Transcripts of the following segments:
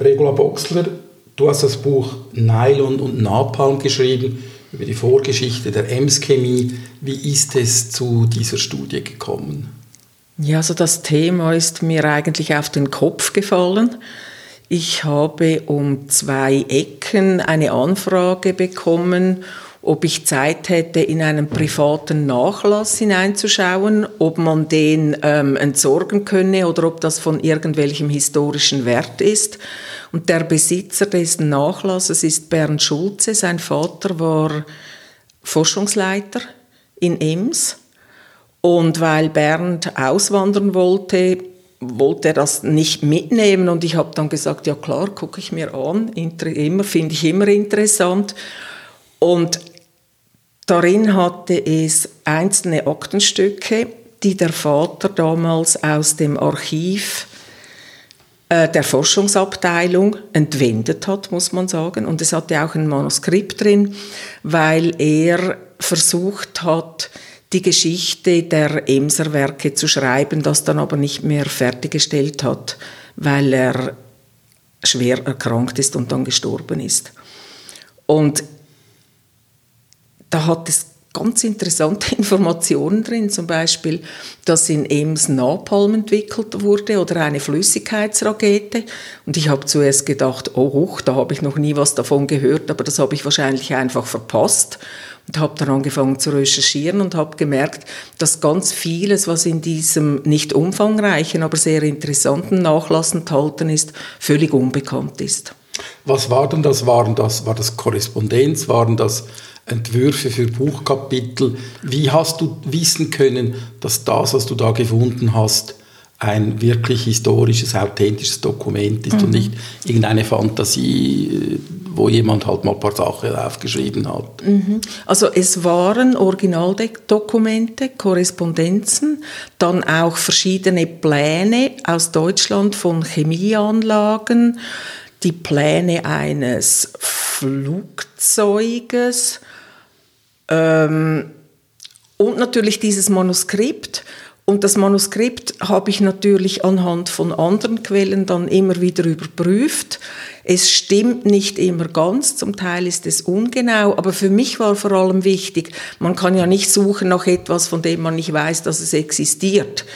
Regula Boxler, du hast das Buch Nylon und Napalm geschrieben über die Vorgeschichte der Ems-Chemie. Wie ist es zu dieser Studie gekommen? Ja, also das Thema ist mir eigentlich auf den Kopf gefallen. Ich habe um zwei Ecken eine Anfrage bekommen, ob ich Zeit hätte, in einen privaten Nachlass hineinzuschauen, ob man den ähm, entsorgen könne oder ob das von irgendwelchem historischen Wert ist. Und der Besitzer des Nachlasses ist Bernd Schulze. Sein Vater war Forschungsleiter in Ems. Und weil Bernd auswandern wollte, wollte er das nicht mitnehmen und ich habe dann gesagt, ja klar, gucke ich mir an, finde ich immer interessant. Und darin hatte es einzelne Aktenstücke, die der Vater damals aus dem Archiv äh, der Forschungsabteilung entwendet hat, muss man sagen. Und es hatte auch ein Manuskript drin, weil er versucht hat, die Geschichte der Emser Werke zu schreiben, das dann aber nicht mehr fertiggestellt hat, weil er schwer erkrankt ist und dann gestorben ist. Und da hat es ganz interessante Informationen drin, zum Beispiel, dass in Ems Napalm entwickelt wurde oder eine Flüssigkeitsrakete. Und ich habe zuerst gedacht, oh, hoch, da habe ich noch nie was davon gehört, aber das habe ich wahrscheinlich einfach verpasst und habe dann angefangen zu recherchieren und habe gemerkt, dass ganz vieles, was in diesem nicht umfangreichen, aber sehr interessanten Nachlass enthalten ist, völlig unbekannt ist. Was war denn das? Waren das, war das Korrespondenz? Waren das Entwürfe für Buchkapitel? Wie hast du wissen können, dass das, was du da gefunden hast, ein wirklich historisches, authentisches Dokument ist mhm. und nicht irgendeine Fantasie, wo jemand halt mal ein paar Sachen aufgeschrieben hat. Mhm. Also es waren Originaldokumente, Korrespondenzen, dann auch verschiedene Pläne aus Deutschland von Chemieanlagen, die Pläne eines Flugzeuges ähm, und natürlich dieses Manuskript und das Manuskript habe ich natürlich anhand von anderen Quellen dann immer wieder überprüft. Es stimmt nicht immer ganz, zum Teil ist es ungenau, aber für mich war vor allem wichtig, man kann ja nicht suchen nach etwas, von dem man nicht weiß, dass es existiert.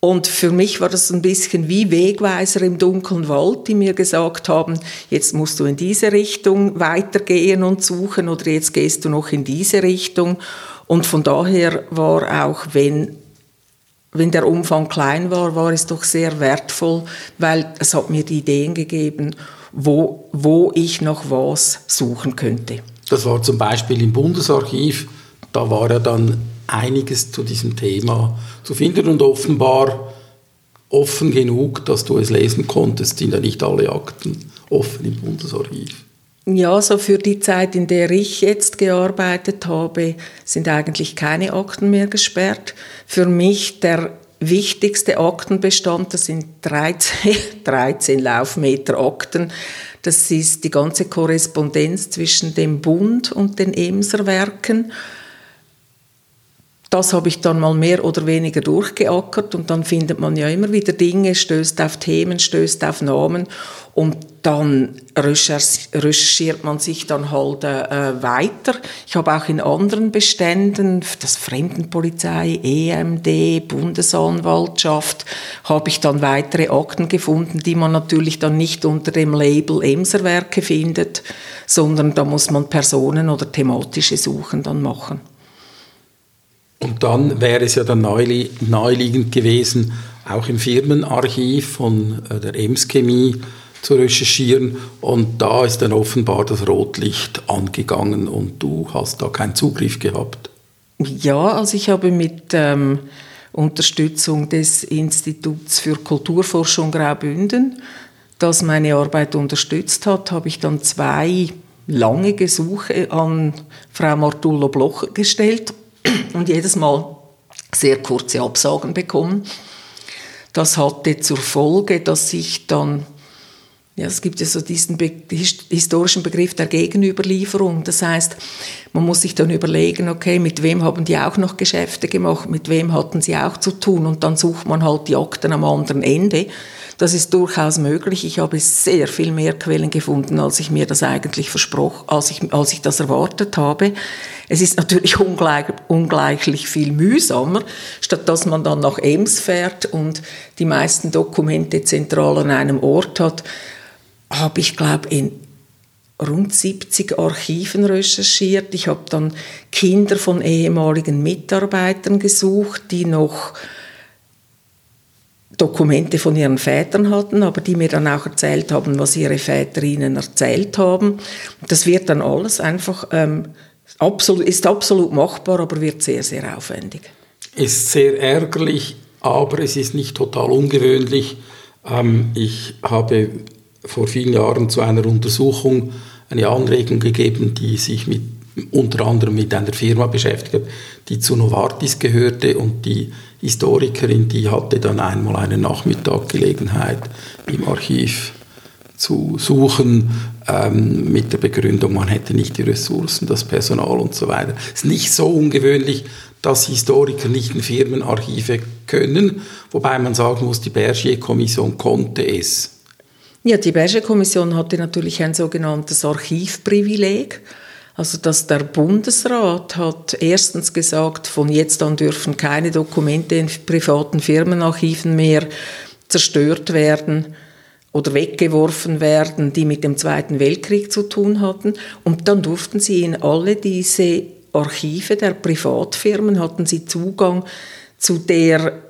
Und für mich war das ein bisschen wie Wegweiser im dunklen Wald, die mir gesagt haben, jetzt musst du in diese Richtung weitergehen und suchen oder jetzt gehst du noch in diese Richtung. Und von daher war auch, wenn wenn der Umfang klein war, war es doch sehr wertvoll, weil es hat mir die Ideen gegeben, wo, wo ich noch was suchen könnte. Das war zum Beispiel im Bundesarchiv, da war ja dann einiges zu diesem Thema zu finden und offenbar offen genug, dass du es lesen konntest, sind ja nicht alle Akten offen im Bundesarchiv. Ja, so für die Zeit, in der ich jetzt gearbeitet habe, sind eigentlich keine Akten mehr gesperrt. Für mich der wichtigste Aktenbestand, das sind 13, 13 Laufmeter Akten. Das ist die ganze Korrespondenz zwischen dem Bund und den Emser Werken das habe ich dann mal mehr oder weniger durchgeackert und dann findet man ja immer wieder Dinge, stößt auf Themen, stößt auf Namen und dann recherchiert man sich dann halt äh, weiter. Ich habe auch in anderen Beständen, das Fremdenpolizei, EMD, Bundesanwaltschaft, habe ich dann weitere Akten gefunden, die man natürlich dann nicht unter dem Label Emserwerke findet, sondern da muss man Personen oder thematische Suchen dann machen. Und dann wäre es ja dann naheliegend gewesen, auch im Firmenarchiv von äh, der Ems Chemie zu recherchieren. Und da ist dann offenbar das Rotlicht angegangen und du hast da keinen Zugriff gehabt. Ja, also ich habe mit ähm, Unterstützung des Instituts für Kulturforschung Graubünden, das meine Arbeit unterstützt hat, habe ich dann zwei lange Gesuche an Frau Martullo Bloch gestellt und jedes Mal sehr kurze Absagen bekommen. Das hatte zur Folge, dass ich dann Ja, es gibt ja so diesen Be historischen Begriff der Gegenüberlieferung. Das heißt, man muss sich dann überlegen, okay, mit wem haben die auch noch Geschäfte gemacht, mit wem hatten sie auch zu tun und dann sucht man halt die Akten am anderen Ende. Das ist durchaus möglich. Ich habe sehr viel mehr Quellen gefunden, als ich mir das eigentlich versprochen, als ich, als ich das erwartet habe. Es ist natürlich ungleich, ungleichlich viel mühsamer, statt dass man dann nach Ems fährt und die meisten Dokumente zentral an einem Ort hat habe ich, glaube in rund 70 Archiven recherchiert. Ich habe dann Kinder von ehemaligen Mitarbeitern gesucht, die noch Dokumente von ihren Vätern hatten, aber die mir dann auch erzählt haben, was ihre Väter ihnen erzählt haben. Das wird dann alles einfach, ähm, absolut, ist absolut machbar, aber wird sehr, sehr aufwendig. Ist sehr ärgerlich, aber es ist nicht total ungewöhnlich. Ähm, ich habe vor vielen Jahren zu einer Untersuchung eine Anregung gegeben, die sich mit, unter anderem mit einer Firma beschäftigt hat, die zu Novartis gehörte und die Historikerin, die hatte dann einmal einen Nachmittag Gelegenheit im Archiv zu suchen ähm, mit der Begründung, man hätte nicht die Ressourcen, das Personal und so weiter. Es ist nicht so ungewöhnlich, dass Historiker nicht in Firmenarchive können, wobei man sagen muss, die Bergier-Kommission konnte es. Ja, die Berger-Kommission hatte natürlich ein sogenanntes Archivprivileg. Also dass der Bundesrat hat erstens gesagt, von jetzt an dürfen keine Dokumente in privaten Firmenarchiven mehr zerstört werden oder weggeworfen werden, die mit dem Zweiten Weltkrieg zu tun hatten. Und dann durften sie in alle diese Archive der Privatfirmen, hatten sie Zugang zu der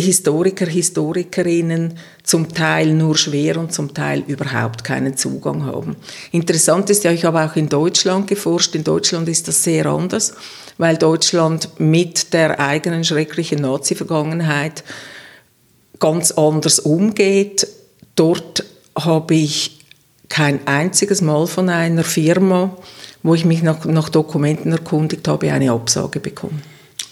Historiker, Historikerinnen zum Teil nur schwer und zum Teil überhaupt keinen Zugang haben. Interessant ist ja, ich habe auch in Deutschland geforscht. In Deutschland ist das sehr anders, weil Deutschland mit der eigenen schrecklichen Nazi-Vergangenheit ganz anders umgeht. Dort habe ich kein einziges Mal von einer Firma, wo ich mich nach, nach Dokumenten erkundigt habe, eine Absage bekommen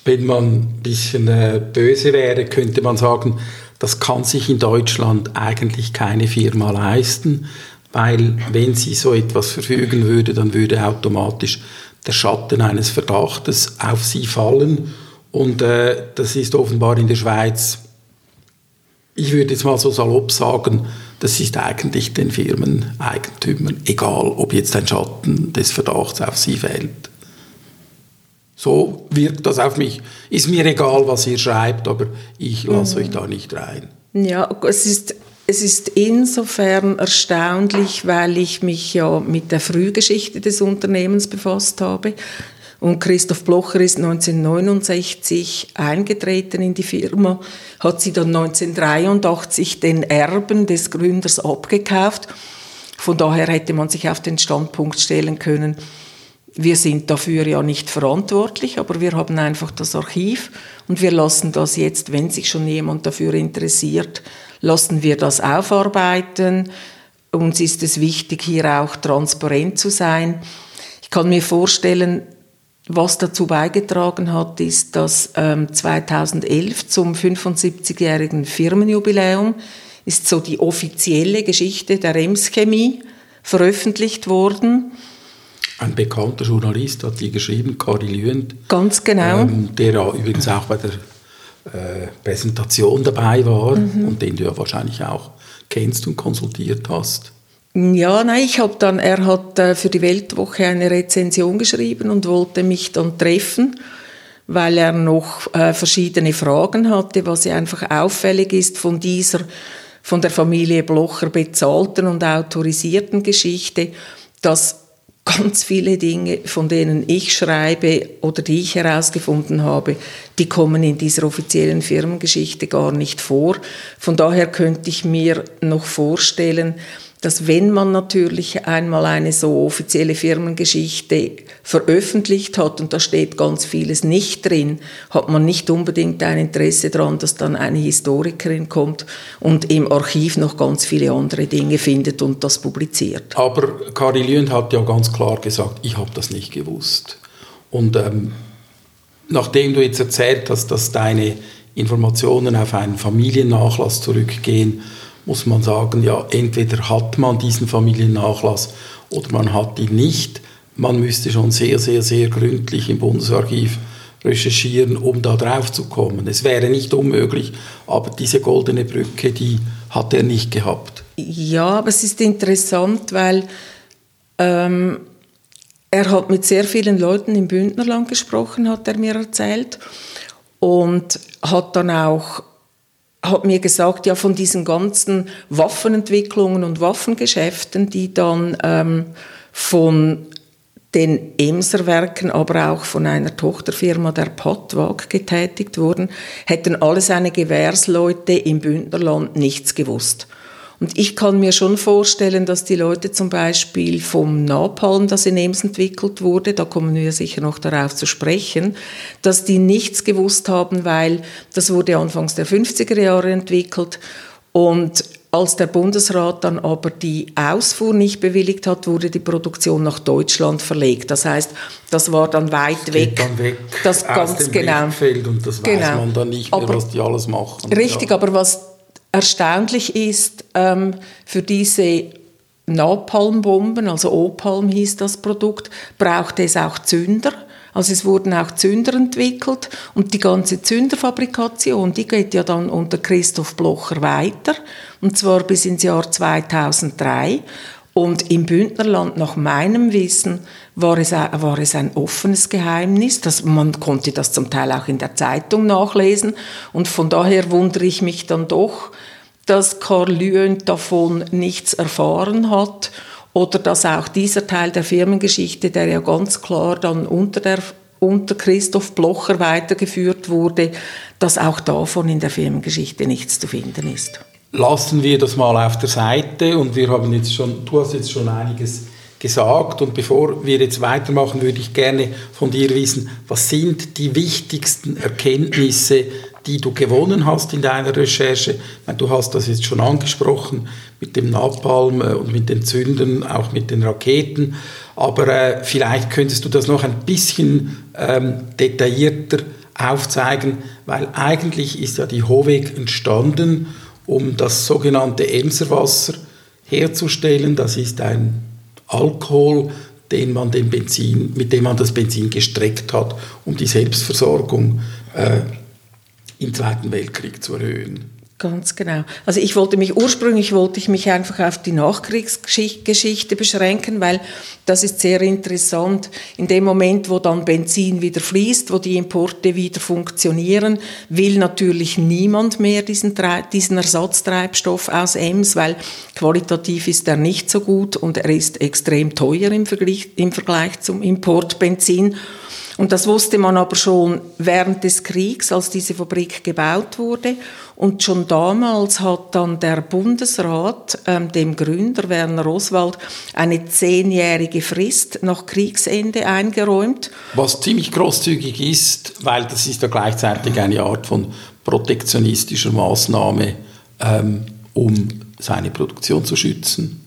wenn man ein bisschen äh, böse wäre, könnte man sagen, das kann sich in Deutschland eigentlich keine Firma leisten, weil wenn sie so etwas verfügen würde, dann würde automatisch der Schatten eines Verdachtes auf sie fallen. Und äh, das ist offenbar in der Schweiz, ich würde jetzt mal so salopp sagen, das ist eigentlich den Firmeneigentümern egal, ob jetzt ein Schatten des Verdachts auf sie fällt. So wirkt das auf mich. Ist mir egal, was ihr schreibt, aber ich lasse mhm. euch da nicht rein. Ja, es ist, es ist insofern erstaunlich, weil ich mich ja mit der Frühgeschichte des Unternehmens befasst habe. Und Christoph Blocher ist 1969 eingetreten in die Firma, hat sie dann 1983 den Erben des Gründers abgekauft. Von daher hätte man sich auf den Standpunkt stellen können, wir sind dafür ja nicht verantwortlich, aber wir haben einfach das Archiv und wir lassen das jetzt, wenn sich schon jemand dafür interessiert, lassen wir das aufarbeiten. Uns ist es wichtig, hier auch transparent zu sein. Ich kann mir vorstellen, was dazu beigetragen hat, ist, dass ähm, 2011 zum 75-jährigen Firmenjubiläum ist so die offizielle Geschichte der Rems Chemie veröffentlicht worden. Ein bekannter Journalist hat die geschrieben, Kari Lüend. Ganz genau. Ähm, der übrigens auch bei der äh, Präsentation dabei war mhm. und den du ja wahrscheinlich auch kennst und konsultiert hast. Ja, nein, ich habe dann, er hat äh, für die Weltwoche eine Rezension geschrieben und wollte mich dann treffen, weil er noch äh, verschiedene Fragen hatte, was ja einfach auffällig ist von dieser von der Familie Blocher bezahlten und autorisierten Geschichte, dass ganz viele Dinge, von denen ich schreibe oder die ich herausgefunden habe, die kommen in dieser offiziellen Firmengeschichte gar nicht vor. Von daher könnte ich mir noch vorstellen, dass wenn man natürlich einmal eine so offizielle Firmengeschichte veröffentlicht hat und da steht ganz vieles nicht drin, hat man nicht unbedingt ein Interesse daran, dass dann eine Historikerin kommt und im Archiv noch ganz viele andere Dinge findet und das publiziert. Aber Kari Lünd hat ja ganz klar gesagt, ich habe das nicht gewusst. Und ähm, nachdem du jetzt erzählt hast, dass deine Informationen auf einen Familiennachlass zurückgehen, muss man sagen, ja, entweder hat man diesen Familiennachlass oder man hat ihn nicht. Man müsste schon sehr, sehr, sehr gründlich im Bundesarchiv recherchieren, um da drauf zu kommen. Es wäre nicht unmöglich, aber diese goldene Brücke, die hat er nicht gehabt. Ja, aber es ist interessant, weil ähm, er hat mit sehr vielen Leuten im Bündnerland gesprochen, hat er mir erzählt, und hat dann auch hat mir gesagt, ja, von diesen ganzen Waffenentwicklungen und Waffengeschäften, die dann ähm, von den Emserwerken, aber auch von einer Tochterfirma der Patwag getätigt wurden, hätten alle seine Gewährsleute im Bündnerland nichts gewusst. Und ich kann mir schon vorstellen, dass die Leute zum Beispiel vom Napalm, das in Ems entwickelt wurde, da kommen wir sicher noch darauf zu sprechen, dass die nichts gewusst haben, weil das wurde anfangs der 50er Jahre entwickelt und als der Bundesrat dann aber die Ausfuhr nicht bewilligt hat, wurde die Produktion nach Deutschland verlegt. Das heißt, das war dann weit das weg. Dann weg das ganz genau. und das genau. weiß man dann nicht mehr, aber, was die alles machen. Richtig, ja. aber was erstaunlich ist, ähm, für diese Napalmbomben, also Opalm hieß das Produkt, brauchte es auch Zünder. Also es wurden auch Zünder entwickelt und die ganze Zünderfabrikation, die geht ja dann unter Christoph Blocher weiter und zwar bis ins Jahr 2003 und im Bündnerland, nach meinem Wissen, war es, war es ein offenes Geheimnis. Das, man konnte das zum Teil auch in der Zeitung nachlesen. Und von daher wundere ich mich dann doch, dass Karl Lüend davon nichts erfahren hat oder dass auch dieser Teil der Firmengeschichte, der ja ganz klar dann unter, der, unter Christoph Blocher weitergeführt wurde, dass auch davon in der Firmengeschichte nichts zu finden ist lassen wir das mal auf der Seite und wir haben jetzt schon, du hast jetzt schon einiges gesagt und bevor wir jetzt weitermachen, würde ich gerne von dir wissen, was sind die wichtigsten Erkenntnisse, die du gewonnen hast in deiner Recherche? Meine, du hast das jetzt schon angesprochen mit dem Napalm äh, und mit den Zündern, auch mit den Raketen, aber äh, vielleicht könntest du das noch ein bisschen ähm, detaillierter aufzeigen, weil eigentlich ist ja die Hoveg entstanden um das sogenannte Emserwasser herzustellen. Das ist ein Alkohol, den man dem Benzin, mit dem man das Benzin gestreckt hat, um die Selbstversorgung äh, im Zweiten Weltkrieg zu erhöhen. Ganz genau. Also ich wollte mich ursprünglich wollte ich mich einfach auf die Nachkriegsgeschichte beschränken, weil das ist sehr interessant. In dem Moment, wo dann Benzin wieder fließt, wo die Importe wieder funktionieren, will natürlich niemand mehr diesen, diesen Ersatztreibstoff aus Ems, weil qualitativ ist er nicht so gut und er ist extrem teuer im Vergleich, im Vergleich zum Importbenzin. Und das wusste man aber schon während des Kriegs, als diese Fabrik gebaut wurde. Und schon damals hat dann der Bundesrat ähm, dem Gründer Werner Oswald eine zehnjährige Frist nach Kriegsende eingeräumt. Was ziemlich großzügig ist, weil das ist ja gleichzeitig eine Art von protektionistischer Maßnahme, ähm, um seine Produktion zu schützen.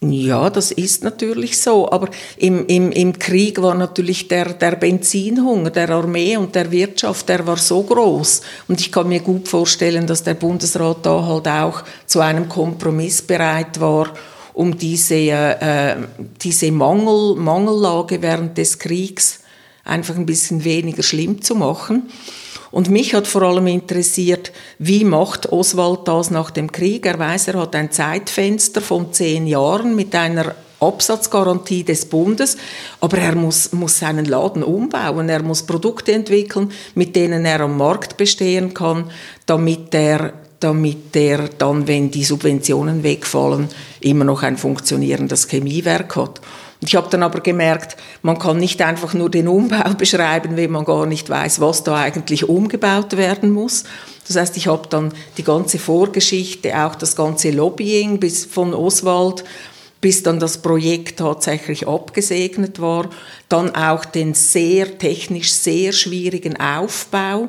Ja, das ist natürlich so. Aber im, im, im Krieg war natürlich der, der Benzinhunger der Armee und der Wirtschaft, der war so groß. Und ich kann mir gut vorstellen, dass der Bundesrat da halt auch zu einem Kompromiss bereit war, um diese, äh, diese Mangel, Mangellage während des Kriegs einfach ein bisschen weniger schlimm zu machen. Und mich hat vor allem interessiert, wie macht Oswald das nach dem Krieg? Er weiß, er hat ein Zeitfenster von zehn Jahren mit einer Absatzgarantie des Bundes, aber er muss, muss seinen Laden umbauen, er muss Produkte entwickeln, mit denen er am Markt bestehen kann, damit er damit er dann, wenn die Subventionen wegfallen, immer noch ein funktionierendes Chemiewerk hat. Ich habe dann aber gemerkt, man kann nicht einfach nur den Umbau beschreiben, wenn man gar nicht weiß, was da eigentlich umgebaut werden muss. Das heißt, ich habe dann die ganze Vorgeschichte, auch das ganze Lobbying bis von Oswald, bis dann das Projekt tatsächlich abgesegnet war, dann auch den sehr technisch sehr schwierigen Aufbau,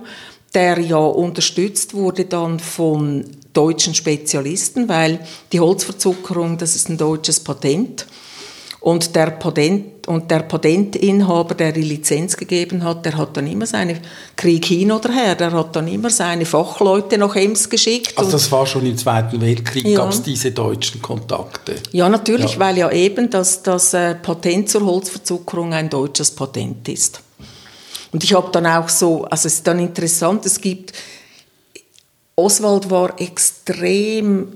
der ja unterstützt wurde dann von deutschen Spezialisten, weil die Holzverzuckerung, das ist ein deutsches Patent Und der, Patent, und der Patentinhaber, der die Lizenz gegeben hat, der hat dann immer seine Krieg hin oder her, der hat dann immer seine Fachleute nach Ems geschickt. Also das war schon im Zweiten Weltkrieg, ja. gab es diese deutschen Kontakte? Ja, natürlich, ja. weil ja eben das, das äh, Patent zur Holzverzuckerung ein deutsches Patent ist. Und ich habe dann auch so, also es ist dann interessant, es gibt, Oswald war extrem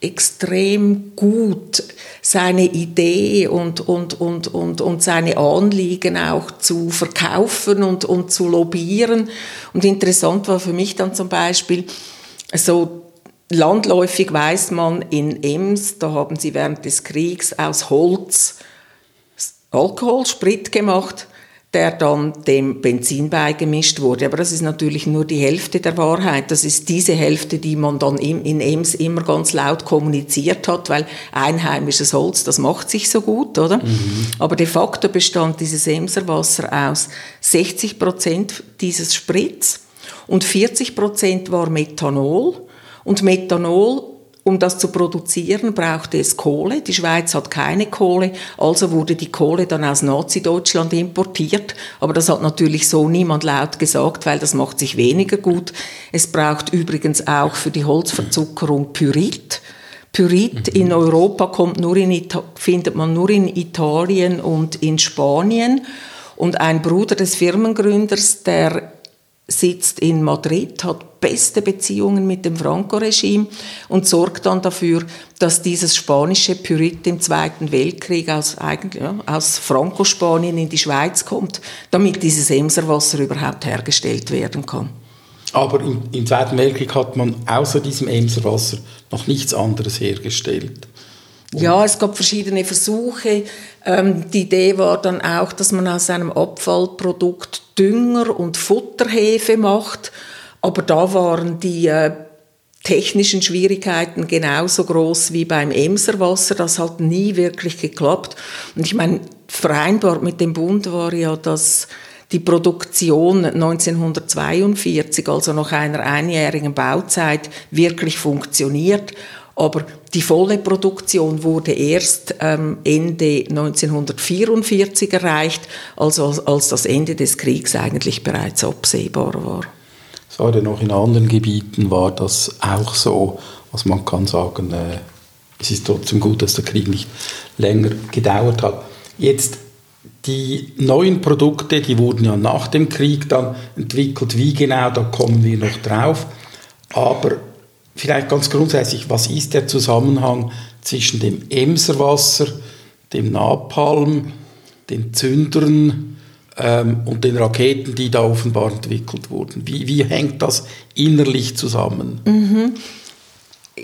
extrem gut, seine Idee und, und, und, und, und seine Anliegen auch zu verkaufen und, und zu lobbyieren. Und interessant war für mich dann zum Beispiel, so landläufig weiß man, in Ems, da haben sie während des Kriegs aus Holz Alkohol, Sprit gemacht der dann dem Benzin beigemischt wurde. Aber das ist natürlich nur die Hälfte der Wahrheit. Das ist diese Hälfte, die man dann in Ems immer ganz laut kommuniziert hat, weil einheimisches Holz, das macht sich so gut, oder? Mhm. Aber de facto bestand dieses Emser Wasser aus 60 Prozent dieses Sprits und 40 Prozent war Methanol. Und Methanol um das zu produzieren, brauchte es Kohle. Die Schweiz hat keine Kohle, also wurde die Kohle dann aus Nazi-Deutschland importiert. Aber das hat natürlich so niemand laut gesagt, weil das macht sich weniger gut. Es braucht übrigens auch für die Holzverzuckerung Pyrit. Pyrit mhm. in Europa kommt nur in findet man nur in Italien und in Spanien. Und ein Bruder des Firmengründers, der sitzt in Madrid, hat beste Beziehungen mit dem Franco-Regime und sorgt dann dafür, dass dieses spanische Pyrit im Zweiten Weltkrieg aus, ja, aus Franco-Spanien in die Schweiz kommt, damit dieses Emserwasser überhaupt hergestellt werden kann. Aber im, im Zweiten Weltkrieg hat man außer diesem Emserwasser noch nichts anderes hergestellt. Ja, es gab verschiedene Versuche. Ähm, die Idee war dann auch, dass man aus einem Abfallprodukt Dünger und Futterhefe macht. Aber da waren die äh, technischen Schwierigkeiten genauso groß wie beim Emserwasser. Das hat nie wirklich geklappt. Und ich meine, vereinbart mit dem Bund war ja, dass die Produktion 1942, also nach einer einjährigen Bauzeit, wirklich funktioniert. Aber die volle Produktion wurde erst ähm, Ende 1944 erreicht, also als das Ende des Kriegs eigentlich bereits absehbar war. Es war ja noch in anderen Gebieten war das auch so, was man kann sagen, äh, es ist trotzdem gut, dass der Krieg nicht länger gedauert hat. Jetzt die neuen Produkte, die wurden ja nach dem Krieg dann entwickelt. Wie genau, da kommen wir noch drauf. Aber Vielleicht ganz grundsätzlich, was ist der Zusammenhang zwischen dem Emserwasser, dem Napalm, den Zündern ähm, und den Raketen, die da offenbar entwickelt wurden? Wie, wie hängt das innerlich zusammen? Mhm.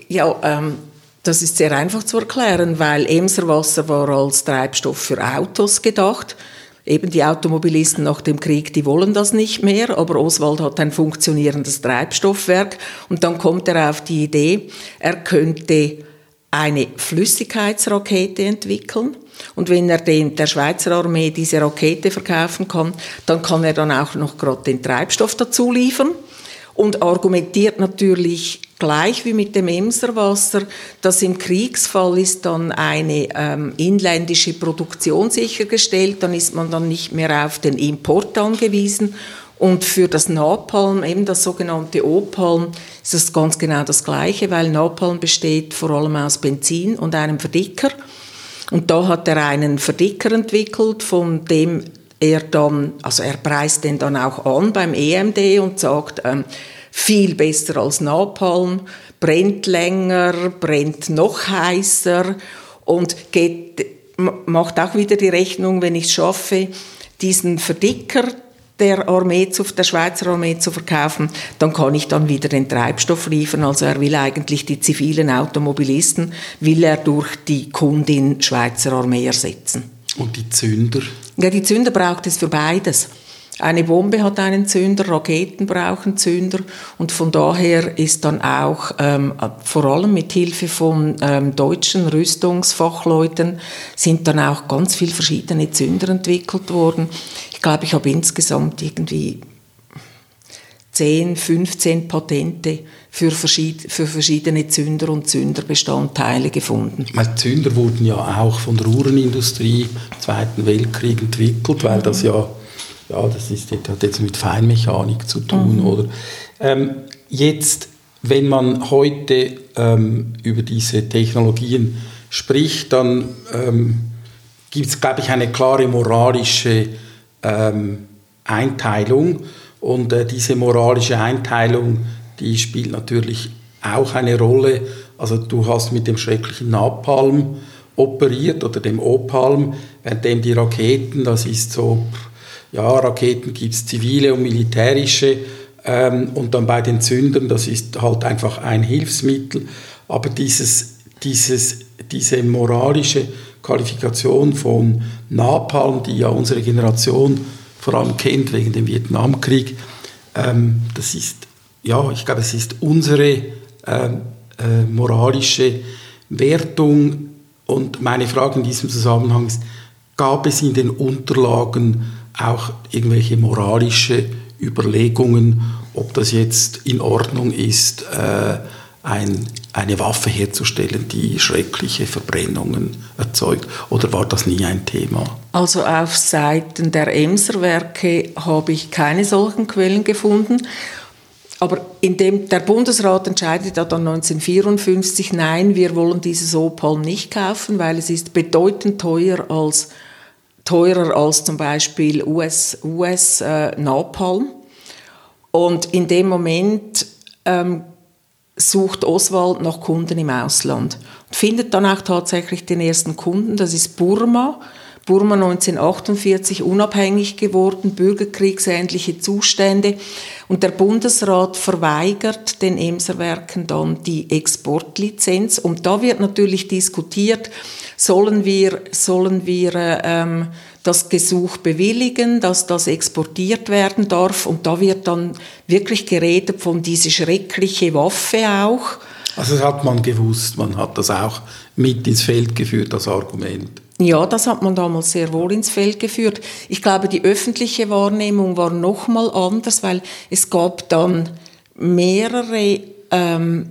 Ja, ähm, das ist sehr einfach zu erklären, weil Emserwasser war als Treibstoff für Autos gedacht Eben die Automobilisten nach dem Krieg, die wollen das nicht mehr, aber Oswald hat ein funktionierendes Treibstoffwerk und dann kommt er auf die Idee, er könnte eine Flüssigkeitsrakete entwickeln. Und wenn er den, der Schweizer Armee diese Rakete verkaufen kann, dann kann er dann auch noch gerade den Treibstoff dazu liefern und argumentiert natürlich gleich wie mit dem Emserwasser, dass im Kriegsfall ist dann eine ähm, inländische Produktion sichergestellt, dann ist man dann nicht mehr auf den Import angewiesen. Und für das Napalm, eben das sogenannte Opalm, ist das ganz genau das Gleiche, weil Napalm besteht vor allem aus Benzin und einem Verdicker. Und da hat er einen Verdicker entwickelt, von dem er dann, also er preist den dann auch an beim EMD und sagt, ähm, viel besser als Napalm, brennt länger, brennt noch heißer und geht, macht auch wieder die Rechnung, wenn ich es schaffe, diesen Verdicker der Armee zu, der Schweizer Armee zu verkaufen, dann kann ich dann wieder den Treibstoff liefern. Also er will eigentlich die zivilen Automobilisten, will er durch die Kundin Schweizer Armee ersetzen. Und die Zünder? Ja, die Zünder braucht es für beides. Eine Bombe hat einen Zünder, Raketen brauchen Zünder und von daher ist dann auch ähm, vor allem mit Hilfe von ähm, deutschen Rüstungsfachleuten sind dann auch ganz viele verschiedene Zünder entwickelt worden. Ich glaube, ich habe insgesamt irgendwie 10, 15 Patente für, verschied für verschiedene Zünder und Zünderbestandteile gefunden. Weil Zünder wurden ja auch von der Uhrenindustrie im Zweiten Weltkrieg entwickelt, weil das ja, ja das ist, hat jetzt mit Feinmechanik zu tun. Mhm. Oder? Ähm, jetzt, wenn man heute ähm, über diese Technologien spricht, dann ähm, gibt es, glaube ich, eine klare moralische ähm, Einteilung. Und äh, diese moralische Einteilung, die spielt natürlich auch eine Rolle. Also du hast mit dem schrecklichen Napalm operiert oder dem Opalm, währenddem die Raketen, das ist so, ja, Raketen gibt es zivile und militärische ähm, und dann bei den Zündern, das ist halt einfach ein Hilfsmittel. Aber dieses, dieses, diese moralische Qualifikation von Napalm, die ja unsere Generation vor allem kennt wegen dem Vietnamkrieg, ähm, das ist, ja, ich glaube, es ist unsere ähm, äh, moralische Wertung. Und meine Frage in diesem Zusammenhang ist, gab es in den Unterlagen auch irgendwelche moralische Überlegungen, ob das jetzt in Ordnung ist, äh, ein, eine Waffe herzustellen, die schreckliche Verbrennungen erzeugt? Oder war das nie ein Thema? Also auf Seiten der Emser-Werke habe ich keine solchen Quellen gefunden. Aber indem der Bundesrat entscheidet dann 1954, nein, wir wollen dieses Opal nicht kaufen, weil es ist bedeutend teuer als, teurer als zum Beispiel US, US äh, Napalm. Und in dem Moment ähm, sucht Oswald nach Kunden im Ausland und findet dann auch tatsächlich den ersten Kunden, das ist Burma. Burma 1948 unabhängig geworden, bürgerkriegsähnliche Zustände und der Bundesrat verweigert den Emserwerken dann die Exportlizenz und da wird natürlich diskutiert, sollen wir, sollen wir ähm, das Gesuch bewilligen, dass das exportiert werden darf. Und da wird dann wirklich geredet von dieser schreckliche Waffe auch. Also das hat man gewusst, man hat das auch mit ins Feld geführt, das Argument. Ja, das hat man damals sehr wohl ins Feld geführt. Ich glaube, die öffentliche Wahrnehmung war noch mal anders, weil es gab dann mehrere, ähm,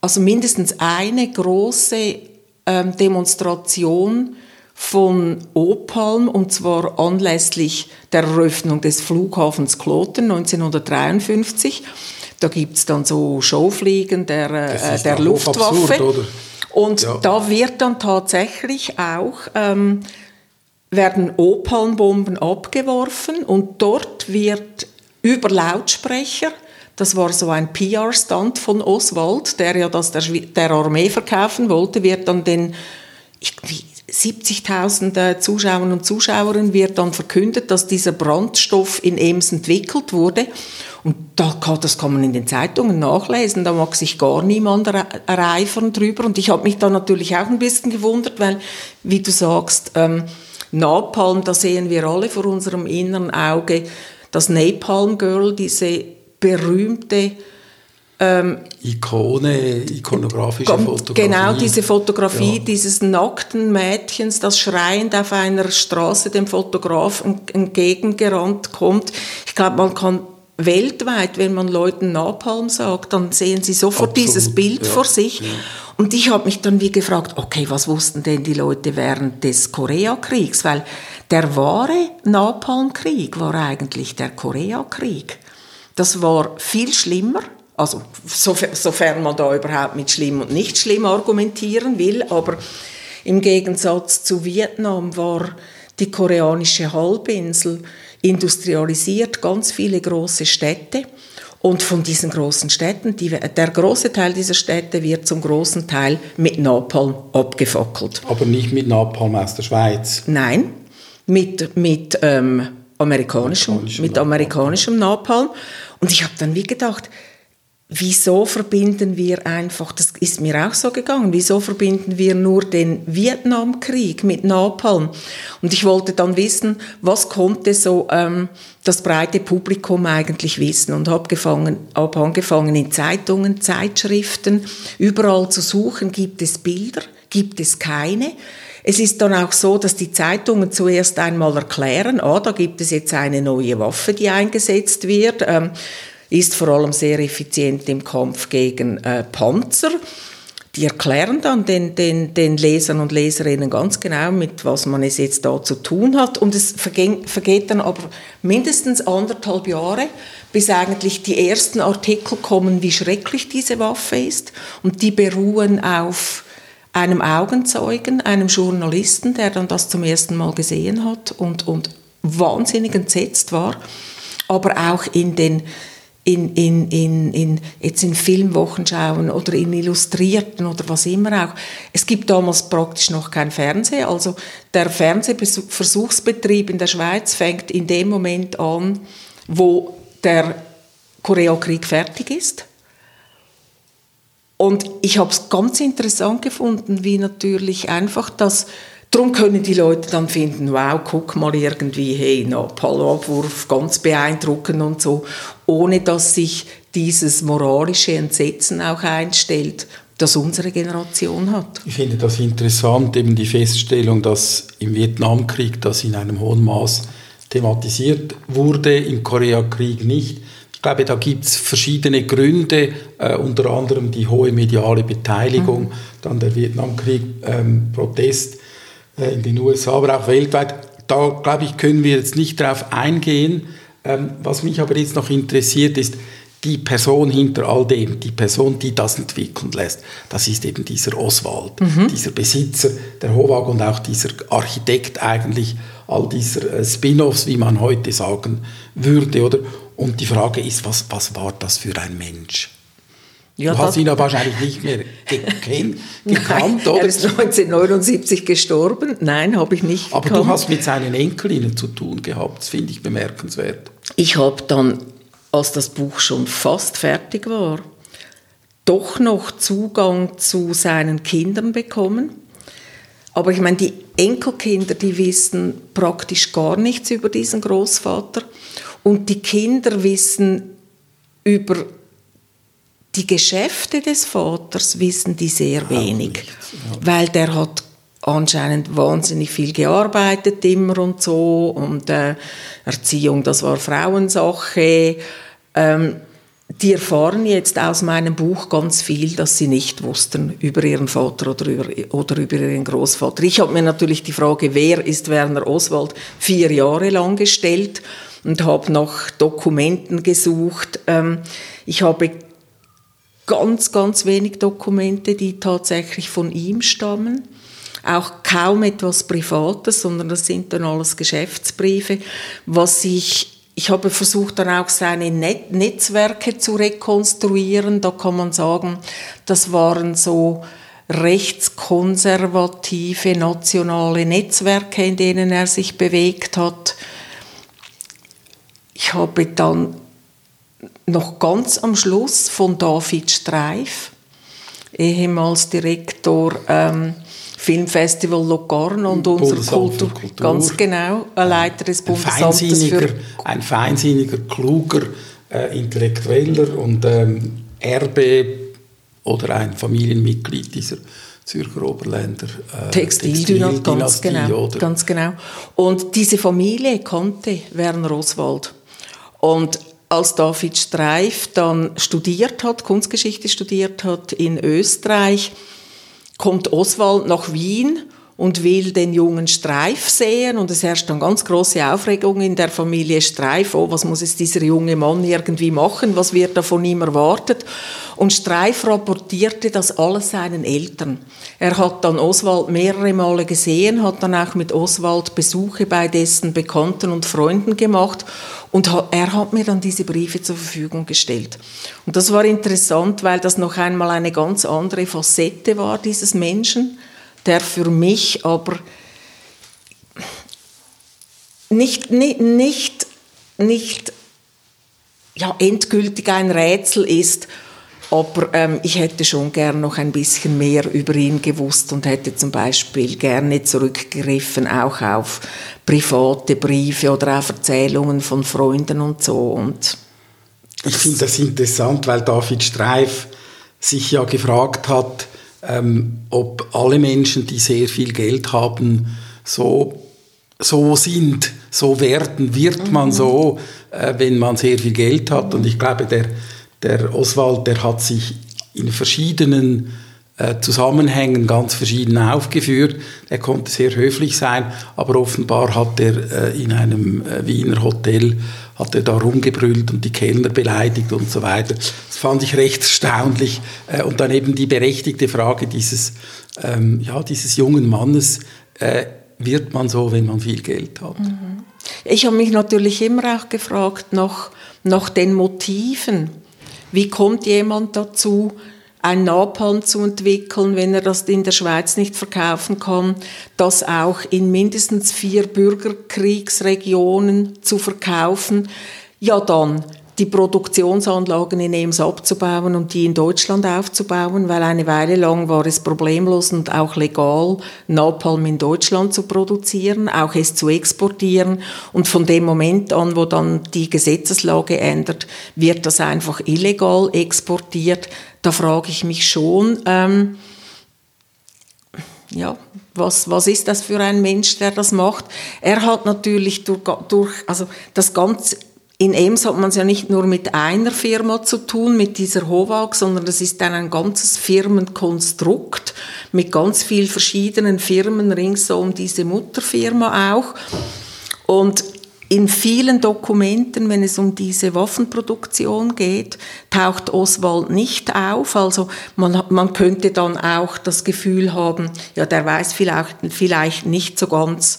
also mindestens eine große ähm, Demonstration von Opalm und zwar anlässlich der Eröffnung des Flughafens Kloten 1953. Da gibt es dann so Showfliegen der, äh, der Luftwaffe. Absurd, und ja. da wird dann tatsächlich auch ähm, werden Opalmbomben abgeworfen und dort wird über Lautsprecher das war so ein PR-Stand von Oswald, der ja das der, der Armee verkaufen wollte, wird dann den, ich, 70.000 Zuschauern und Zuschauerinnen wird dann verkündet, dass dieser Brandstoff in Ems entwickelt wurde. Und da kann, das kann man in den Zeitungen nachlesen, da mag sich gar niemand ereifern drüber. Und ich habe mich da natürlich auch ein bisschen gewundert, weil, wie du sagst, ähm, Napalm, da sehen wir alle vor unserem inneren Auge, das Napalm Girl, diese berühmte ähm, Ikone, ikonografische Fotografie. Genau, diese Fotografie ja. dieses nackten Mädchens, das schreiend auf einer Straße dem Fotograf entgegengerannt kommt. Ich glaube, man kann weltweit, wenn man Leuten Napalm sagt, dann sehen sie sofort Absolut, dieses Bild ja, vor sich. Ja. Und ich habe mich dann wie gefragt, okay, was wussten denn die Leute während des Koreakriegs? Weil der wahre Napalmkrieg war eigentlich der Koreakrieg. Das war viel schlimmer also sofern man da überhaupt mit schlimm und nicht schlimm argumentieren will, aber im Gegensatz zu Vietnam war die koreanische Halbinsel industrialisiert, ganz viele große Städte. Und von diesen großen Städten, die, der große Teil dieser Städte wird zum großen Teil mit Napalm abgefackelt. Aber nicht mit Napalm aus der Schweiz? Nein, mit, mit, ähm, amerikanischem, amerikanischem, mit amerikanischem Napalm. Und ich habe dann wie gedacht, wieso verbinden wir einfach, das ist mir auch so gegangen, wieso verbinden wir nur den Vietnamkrieg mit Napalm? Und ich wollte dann wissen, was konnte so ähm, das breite Publikum eigentlich wissen und habe hab angefangen in Zeitungen, Zeitschriften, überall zu suchen, gibt es Bilder, gibt es keine? Es ist dann auch so, dass die Zeitungen zuerst einmal erklären, ah, da gibt es jetzt eine neue Waffe, die eingesetzt wird. Ähm, ist vor allem sehr effizient im Kampf gegen äh, Panzer. Die erklären dann den, den, den Lesern und Leserinnen ganz genau, mit was man es jetzt da zu tun hat. Und es vergeht, vergeht dann aber mindestens anderthalb Jahre, bis eigentlich die ersten Artikel kommen, wie schrecklich diese Waffe ist. Und die beruhen auf einem Augenzeugen, einem Journalisten, der dann das zum ersten Mal gesehen hat und, und wahnsinnig entsetzt war, aber auch in den in, in, in, in, jetzt in Filmwochenschauen oder in Illustrierten oder was immer auch. Es gibt damals praktisch noch kein Fernsehen. Also der Fernsehversuchsbetrieb in der Schweiz fängt in dem Moment an, wo der Koreakrieg fertig ist. Und ich habe es ganz interessant gefunden, wie natürlich einfach das Darum können die Leute dann finden, wow, guck mal irgendwie, hey, Napalm-Abwurf, ganz beeindruckend und so, ohne dass sich dieses moralische Entsetzen auch einstellt, das unsere Generation hat. Ich finde das interessant, eben die Feststellung, dass im Vietnamkrieg das in einem hohen Maß thematisiert wurde, im Koreakrieg nicht. Ich glaube, da gibt es verschiedene Gründe, äh, unter anderem die hohe mediale Beteiligung, mhm. dann der Vietnamkrieg, ähm, Protest in den USA, aber auch weltweit. Da, glaube ich, können wir jetzt nicht darauf eingehen. Ähm, was mich aber jetzt noch interessiert, ist die Person hinter all dem, die Person, die das entwickeln lässt. Das ist eben dieser Oswald, mhm. dieser Besitzer der Howag und auch dieser Architekt eigentlich all dieser äh, Spin-offs, wie man heute sagen würde, oder? Und die Frage ist, was, was war das für ein Mensch? Ja, du hast ihn ja wahrscheinlich nicht mehr gekannt, gekannt Nein, oder? Er ist 1979 gestorben. Nein, habe ich nicht Aber gekannt. du hast mit seinen Enkelinnen zu tun gehabt. Das finde ich bemerkenswert. Ich habe dann, als das Buch schon fast fertig war, doch noch Zugang zu seinen Kindern bekommen. Aber ich meine, die Enkelkinder, die wissen praktisch gar nichts über diesen Großvater. Und die Kinder wissen über die Geschäfte des Vaters wissen die sehr wenig, ja. weil der hat anscheinend wahnsinnig viel gearbeitet immer und so und äh, Erziehung, das war Frauensache. Ähm, die erfahren jetzt aus meinem Buch ganz viel, das sie nicht wussten über ihren Vater oder über, oder über ihren Großvater. Ich habe mir natürlich die Frage, wer ist Werner Oswald, vier Jahre lang gestellt und habe nach Dokumenten gesucht. Ähm, ich habe ganz, ganz wenig Dokumente, die tatsächlich von ihm stammen. Auch kaum etwas Privates, sondern das sind dann alles Geschäftsbriefe. Was ich ich habe versucht dann auch seine Net Netzwerke zu rekonstruieren. Da kann man sagen, das waren so rechtskonservative nationale Netzwerke, in denen er sich bewegt hat. Ich habe dann noch ganz am Schluss von David Streif, ehemals Direktor ähm, Filmfestival Locarno und unser Kultur, Kultur, ganz genau, ein Leiter des Bundesamtes ein feinsinniger, ein feinsinniger, kluger äh, Intellektueller und ähm, Erbe oder ein Familienmitglied dieser Zürcher Oberländer äh, Textildynastie, ganz, genau, ganz genau. Und diese Familie kannte Werner Oswald. Und als David Streif dann studiert hat, Kunstgeschichte studiert hat in Österreich, kommt Oswald nach Wien und will den jungen Streif sehen und es herrscht dann ganz große Aufregung in der Familie Streif. Oh, was muss jetzt dieser junge Mann irgendwie machen? Was wird da von ihm erwartet? Und Streif rapportierte das alles seinen Eltern. Er hat dann Oswald mehrere Male gesehen, hat dann auch mit Oswald Besuche bei dessen Bekannten und Freunden gemacht und er hat mir dann diese Briefe zur Verfügung gestellt. Und das war interessant, weil das noch einmal eine ganz andere Facette war dieses Menschen der für mich aber nicht, nicht, nicht, nicht ja, endgültig ein Rätsel ist, aber ähm, ich hätte schon gern noch ein bisschen mehr über ihn gewusst und hätte zum Beispiel gerne zurückgegriffen auch auf private Briefe oder auf Erzählungen von Freunden und so. Und ich finde das interessant, weil David Streif sich ja gefragt hat, ähm, ob alle Menschen, die sehr viel Geld haben, so so sind, so werden, wird man mhm. so, äh, wenn man sehr viel Geld hat. Und ich glaube, der, der Oswald, der hat sich in verschiedenen Zusammenhängen ganz verschieden aufgeführt. Er konnte sehr höflich sein, aber offenbar hat er äh, in einem äh, Wiener Hotel hat er da rumgebrüllt und die Kellner beleidigt und so weiter. Das fand ich recht erstaunlich. Äh, und dann eben die berechtigte Frage dieses, ähm, ja, dieses jungen Mannes, äh, wird man so, wenn man viel Geld hat? Mhm. Ich habe mich natürlich immer auch gefragt nach, nach den Motiven. Wie kommt jemand dazu, ein Napalm zu entwickeln, wenn er das in der Schweiz nicht verkaufen kann, das auch in mindestens vier Bürgerkriegsregionen zu verkaufen, ja dann die Produktionsanlagen in Ems abzubauen und die in Deutschland aufzubauen, weil eine Weile lang war es problemlos und auch legal, Napalm in Deutschland zu produzieren, auch es zu exportieren. Und von dem Moment an, wo dann die Gesetzeslage ändert, wird das einfach illegal exportiert. Da frage ich mich schon, ähm, ja, was, was ist das für ein Mensch, der das macht? Er hat natürlich durch, durch also das ganze in Ems hat man es ja nicht nur mit einer Firma zu tun, mit dieser Hovag, sondern das ist dann ein ganzes Firmenkonstrukt mit ganz vielen verschiedenen Firmen ringsum um diese Mutterfirma auch. Und in vielen Dokumenten, wenn es um diese Waffenproduktion geht, taucht Oswald nicht auf. Also man, man könnte dann auch das Gefühl haben, ja, der weiß vielleicht, vielleicht nicht so ganz,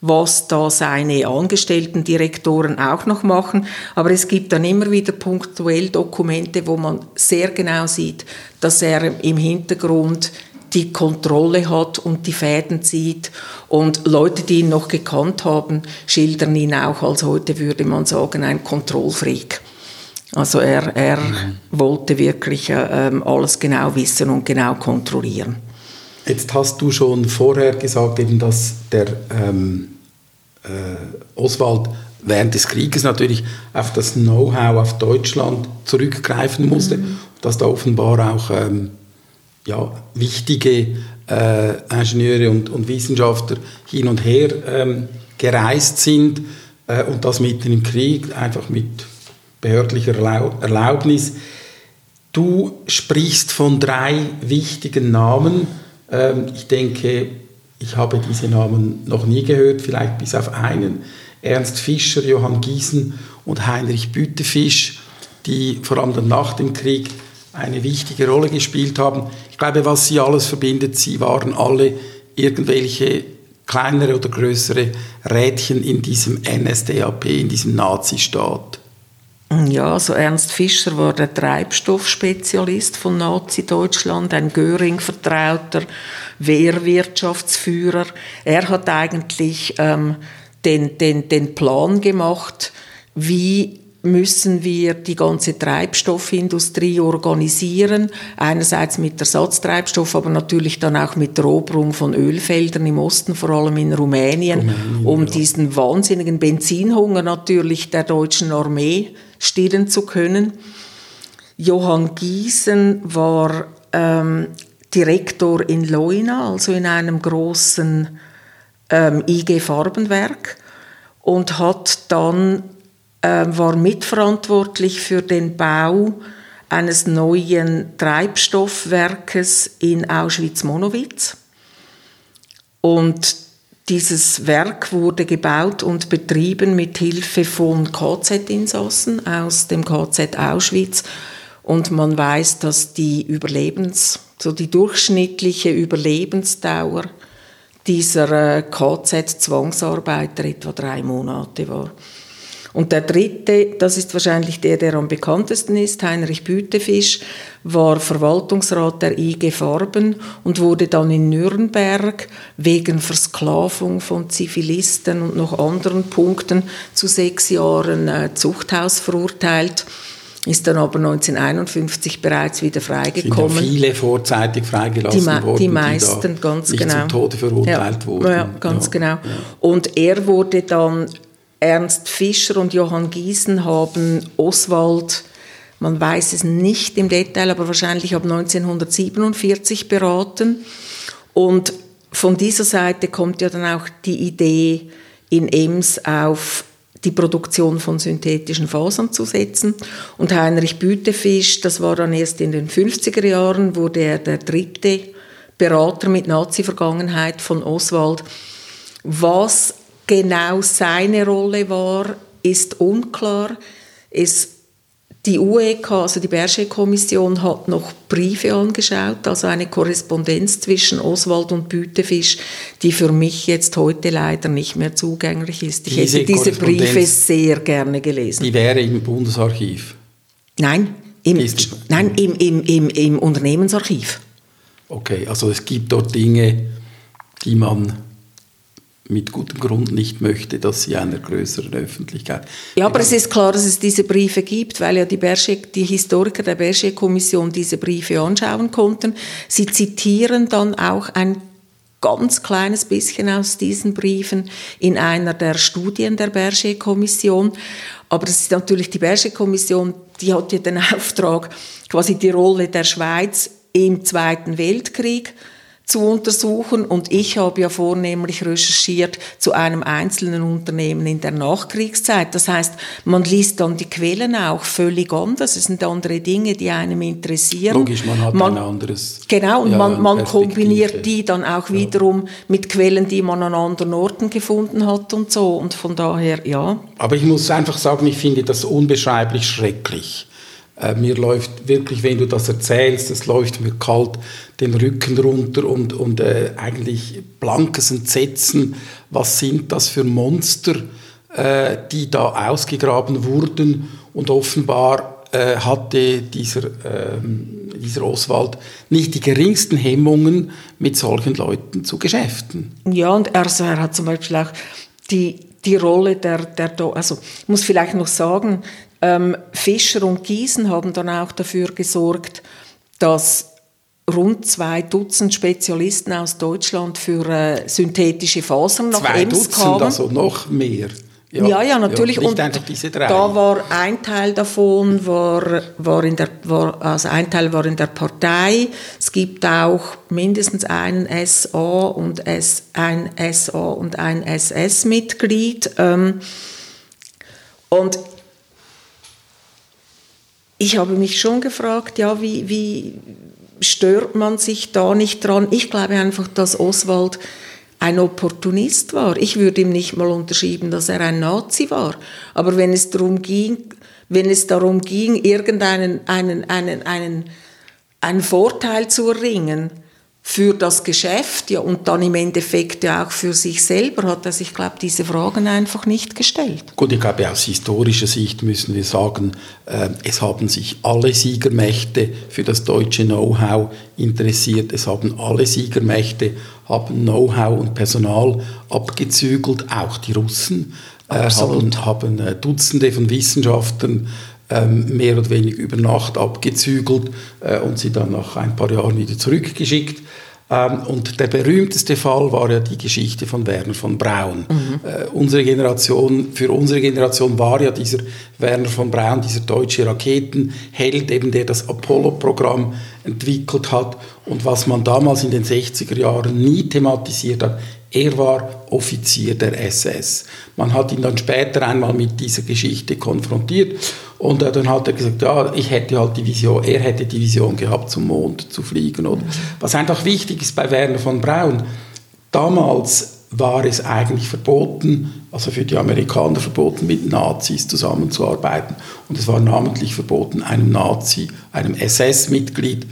was da seine angestellten Direktoren auch noch machen. Aber es gibt dann immer wieder punktuell Dokumente, wo man sehr genau sieht, dass er im Hintergrund die Kontrolle hat und die Fäden zieht. Und Leute, die ihn noch gekannt haben, schildern ihn auch als heute, würde man sagen, ein Kontrollfreak. Also er, er mhm. wollte wirklich äh, alles genau wissen und genau kontrollieren. Jetzt hast du schon vorher gesagt, eben, dass der ähm, äh, Oswald während des Krieges natürlich auf das Know-how auf Deutschland zurückgreifen musste, mhm. dass da offenbar auch ähm, ja, wichtige äh, Ingenieure und, und, Wissenschaftler hin und her ähm, gereist sind äh, und das mitten im Krieg, einfach mit behördlicher Erlaubnis. Du sprichst von drei wichtigen Namen. Ähm, ich denke, ich habe diese Namen noch nie gehört, vielleicht bis auf einen. Ernst Fischer, Johann Giesen und Heinrich Büttefisch, die vor allem dann nach dem Krieg eine wichtige Rolle gespielt haben. Ich glaube, was sie alles verbindet, sie waren alle irgendwelche kleinere oder größere Rädchen in diesem NSDAP, in diesem Nazistaat. Ja, also Ernst Fischer war der Treibstoffspezialist von Nazi-Deutschland, ein Göring-Vertrauter, Wehrwirtschaftsführer. Er hat eigentlich ähm, den, den, den Plan gemacht, wie müssen wir die ganze Treibstoffindustrie organisieren. Einerseits mit Ersatztreibstoff, aber natürlich dann auch mit Eroberung von Ölfeldern im Osten, vor allem in Rumänien, Rumänien um ja. diesen wahnsinnigen Benzinhunger natürlich der deutschen Armee stillen zu können. Johann Giesen war ähm, Direktor in Leuna, also in einem großen ähm, IG Farbenwerk und hat dann war mitverantwortlich für den Bau eines neuen Treibstoffwerkes in Auschwitz-Monowitz. Und dieses Werk wurde gebaut und betrieben mit Hilfe von KZ-Insassen aus dem KZ Auschwitz. Und man weiß, dass die Überlebens, so die durchschnittliche Überlebensdauer dieser äh, KZ-Zwangsarbeiter etwa drei Monate war. Und der dritte, das ist wahrscheinlich der, der am bekanntesten ist, Heinrich Bütefisch, war Verwaltungsrat der IG Farben und wurde dann in Nürnberg wegen Versklavung von Zivilisten und noch anderen Punkten zu sechs Jahren äh, Zuchthaus verurteilt ist dann aber 1951 bereits wieder freigekommen. Sind ja viele vorzeitig freigelassen die, worden, die meisten, die ganz nicht genau. zum Tode verurteilt ja, wurden. Ja, ganz ja. genau. Und er wurde dann Ernst Fischer und Johann Giesen haben Oswald, man weiß es nicht im Detail, aber wahrscheinlich ab 1947 beraten. Und von dieser Seite kommt ja dann auch die Idee, in Ems auf die Produktion von synthetischen Fasern zu setzen. Und Heinrich Bütefisch, das war dann erst in den 50er Jahren, wurde er der dritte Berater mit Nazi-Vergangenheit von Oswald. Was genau seine Rolle war, ist unklar. Es die UEK, also die Berger-Kommission, hat noch Briefe angeschaut, also eine Korrespondenz zwischen Oswald und Bütefisch, die für mich jetzt heute leider nicht mehr zugänglich ist. Ich diese hätte diese Briefe sehr gerne gelesen. Die wäre im Bundesarchiv? Nein, im, nein, im, im, im, im Unternehmensarchiv. Okay, also es gibt dort Dinge, die man mit gutem Grund nicht möchte, dass sie einer größeren Öffentlichkeit. Ja, aber es ist klar, dass es diese Briefe gibt, weil ja die, Berger, die Historiker der Berger-Kommission diese Briefe anschauen konnten. Sie zitieren dann auch ein ganz kleines bisschen aus diesen Briefen in einer der Studien der Berger-Kommission. Aber das ist natürlich die Berger-Kommission, die hat ja den Auftrag, quasi die Rolle der Schweiz im Zweiten Weltkrieg zu untersuchen. Und ich habe ja vornehmlich recherchiert zu einem einzelnen Unternehmen in der Nachkriegszeit. Das heißt, man liest dann die Quellen auch völlig anders. Es sind andere Dinge, die einem interessieren. Logisch, man hat man, ein anderes. Genau, und ja, man, man kombiniert die dann auch wiederum ja. mit Quellen, die man an anderen Orten gefunden hat und so. Und von daher, ja. Aber ich muss einfach sagen, ich finde das unbeschreiblich schrecklich äh, mir läuft wirklich, wenn du das erzählst, es läuft mir kalt den Rücken runter und, und äh, eigentlich blankes Entsetzen. Was sind das für Monster, äh, die da ausgegraben wurden? Und offenbar äh, hatte dieser, ähm, dieser Oswald nicht die geringsten Hemmungen, mit solchen Leuten zu Geschäften. Ja, und er, also er hat zum Beispiel auch die, die Rolle der, der, also ich muss vielleicht noch sagen, ähm, Fischer und Giesen haben dann auch dafür gesorgt, dass rund zwei Dutzend Spezialisten aus Deutschland für äh, synthetische Fasern nach zwei Ems Dutzend, kamen. also noch mehr. Ja, ja, ja natürlich. Ja, und da war ein Teil davon war, war in der, war, also ein Teil war in der Partei. Es gibt auch mindestens einen SA und S, ein SA und ein SS-Mitglied. Ähm, und ich habe mich schon gefragt, ja, wie, wie stört man sich da nicht dran? Ich glaube einfach, dass Oswald ein Opportunist war. Ich würde ihm nicht mal unterschieben, dass er ein Nazi war. Aber wenn es darum ging, wenn es darum ging, irgendeinen einen, einen, einen, einen Vorteil zu erringen, für das Geschäft ja, und dann im Endeffekt ja auch für sich selber hat er sich, glaube diese Fragen einfach nicht gestellt. Gut, ich glaube, aus historischer Sicht müssen wir sagen, äh, es haben sich alle Siegermächte für das deutsche Know-how interessiert. Es haben alle Siegermächte haben Know-how und Personal abgezügelt, auch die Russen äh, haben, haben äh, Dutzende von Wissenschaftlern mehr oder weniger über Nacht abgezügelt äh, und sie dann nach ein paar Jahren wieder zurückgeschickt. Ähm, und der berühmteste Fall war ja die Geschichte von Werner von Braun. Mhm. Äh, unsere Generation, für unsere Generation war ja dieser Werner von Braun, dieser deutsche Raketenheld, eben der das Apollo-Programm entwickelt hat. Und was man damals in den 60er Jahren nie thematisiert hat, er war Offizier der SS. Man hat ihn dann später einmal mit dieser Geschichte konfrontiert und dann hat er gesagt, ja, ich hätte halt die Vision, er hätte die Vision gehabt, zum Mond zu fliegen. Oder? Was einfach wichtig ist bei Werner von Braun, damals war es eigentlich verboten, also für die Amerikaner verboten, mit Nazis zusammenzuarbeiten. Und es war namentlich verboten, einem Nazi, einem SS-Mitglied,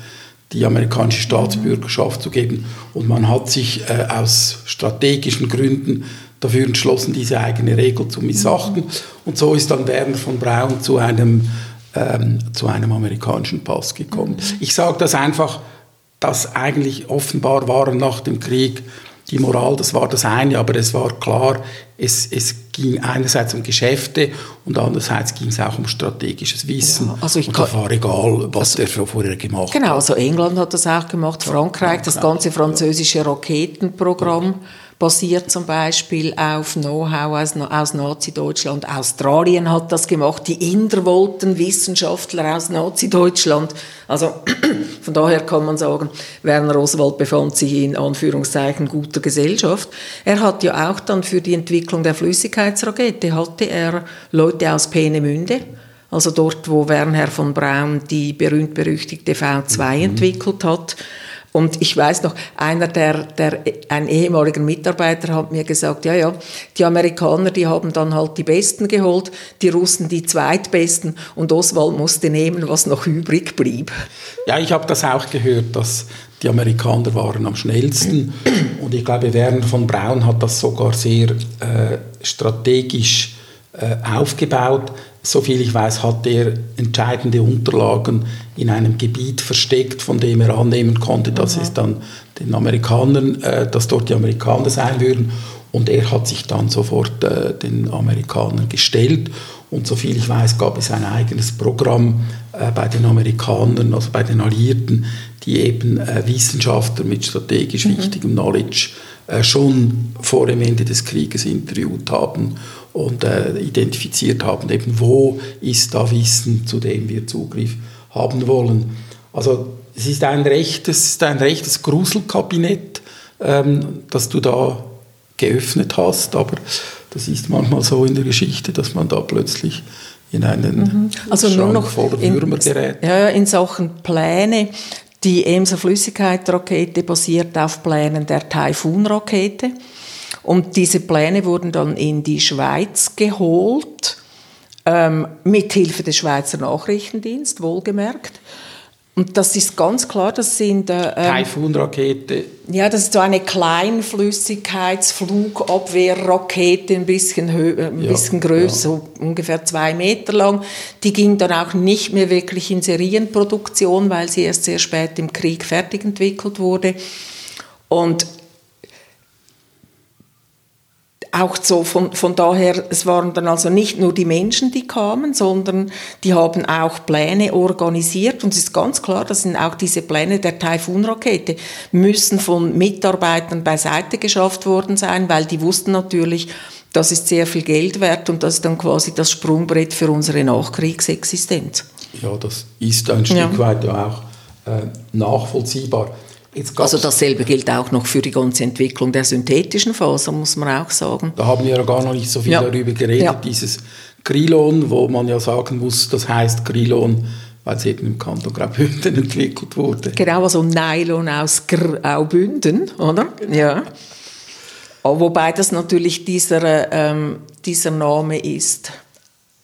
die amerikanische Staatsbürgerschaft zu geben. Und man hat sich äh, aus strategischen Gründen dafür entschlossen, diese eigene Regel zu missachten. Und so ist dann Werner von Braun zu einem, ähm, zu einem amerikanischen Pass gekommen. Ich sage das einfach, dass eigentlich offenbar waren nach dem Krieg die Moral, das war das eine, aber es war klar, es, es ging einerseits um Geschäfte und andererseits ging es auch um strategisches Wissen. Ja, also ich und das war egal, was also, der vorher gemacht genau, hat. Genau, also England hat das auch gemacht, Frankreich, das ganze französische Raketenprogramm basiert zum Beispiel auf Know-how aus, aus Nazi-Deutschland. Australien hat das gemacht, die Inder wollten Wissenschaftler aus Nazi-Deutschland. Also von daher kann man sagen, Werner Oswald befand sich in Anführungszeichen guter Gesellschaft. Er hat ja auch dann für die Entwicklung der Flüssigkeitsrakete, hatte er Leute aus Peenemünde, also dort, wo Werner von Braun die berühmt-berüchtigte V2 mhm. entwickelt hat. Und ich weiß noch, einer der, der, ein ehemaliger Mitarbeiter hat mir gesagt, ja, ja, die Amerikaner, die haben dann halt die Besten geholt, die Russen die Zweitbesten und Oswald musste nehmen, was noch übrig blieb. Ja, ich habe das auch gehört, dass die Amerikaner waren am schnellsten und ich glaube, Werner von Braun hat das sogar sehr äh, strategisch äh, aufgebaut. Soviel ich weiß, hat er entscheidende Unterlagen in einem Gebiet versteckt, von dem er annehmen konnte, dass mhm. es dann den Amerikanern, äh, dass dort die Amerikaner sein würden. Und er hat sich dann sofort äh, den Amerikanern gestellt. Und soviel ich weiß, gab es ein eigenes Programm äh, bei den Amerikanern, also bei den Alliierten, die eben äh, Wissenschaftler mit strategisch mhm. wichtigem Knowledge äh, schon vor dem Ende des Krieges interviewt haben und äh, identifiziert haben, eben wo ist da Wissen, zu dem wir Zugriff haben wollen. Also es ist ein rechtes, ist ein rechtes Gruselkabinett, ähm, das du da geöffnet hast, aber das ist manchmal so in der Geschichte, dass man da plötzlich in einen mhm. also Schrank nur noch voller Würmer gerät. Ja, in Sachen Pläne. Die Emser Flüssigkeitsrakete basiert auf Plänen der Taifun-Rakete. Und diese Pläne wurden dann in die Schweiz geholt, ähm, mit Hilfe des Schweizer Nachrichtendienst, wohlgemerkt. Und das ist ganz klar, das sind... Äh, ähm, Typhoon-Rakete. Ja, das ist so eine Kleinflüssigkeitsflugabwehrrakete, ein bisschen, hö ein ja, bisschen größer, ja. so ungefähr zwei Meter lang. Die ging dann auch nicht mehr wirklich in Serienproduktion, weil sie erst sehr spät im Krieg fertig entwickelt wurde. Und auch so von, von daher, es waren dann also nicht nur die Menschen, die kamen, sondern die haben auch Pläne organisiert und es ist ganz klar, das sind auch diese Pläne der Taifun-Rakete, müssen von Mitarbeitern beiseite geschafft worden sein, weil die wussten natürlich, das ist sehr viel Geld wert und das ist dann quasi das Sprungbrett für unsere Nachkriegsexistenz. Ja, das ist ein Stück ja. weit auch äh, nachvollziehbar also dasselbe gilt auch noch für die ganze Entwicklung der synthetischen Faser, muss man auch sagen. Da haben wir ja gar noch nicht so viel ja. darüber geredet, ja. dieses Krylon, wo man ja sagen muss, das heißt Krylon, weil es eben im Kanton Graubünden entwickelt wurde. Genau, also Nylon aus Graubünden, oder? Ja. Wobei das natürlich dieser, ähm, dieser Name ist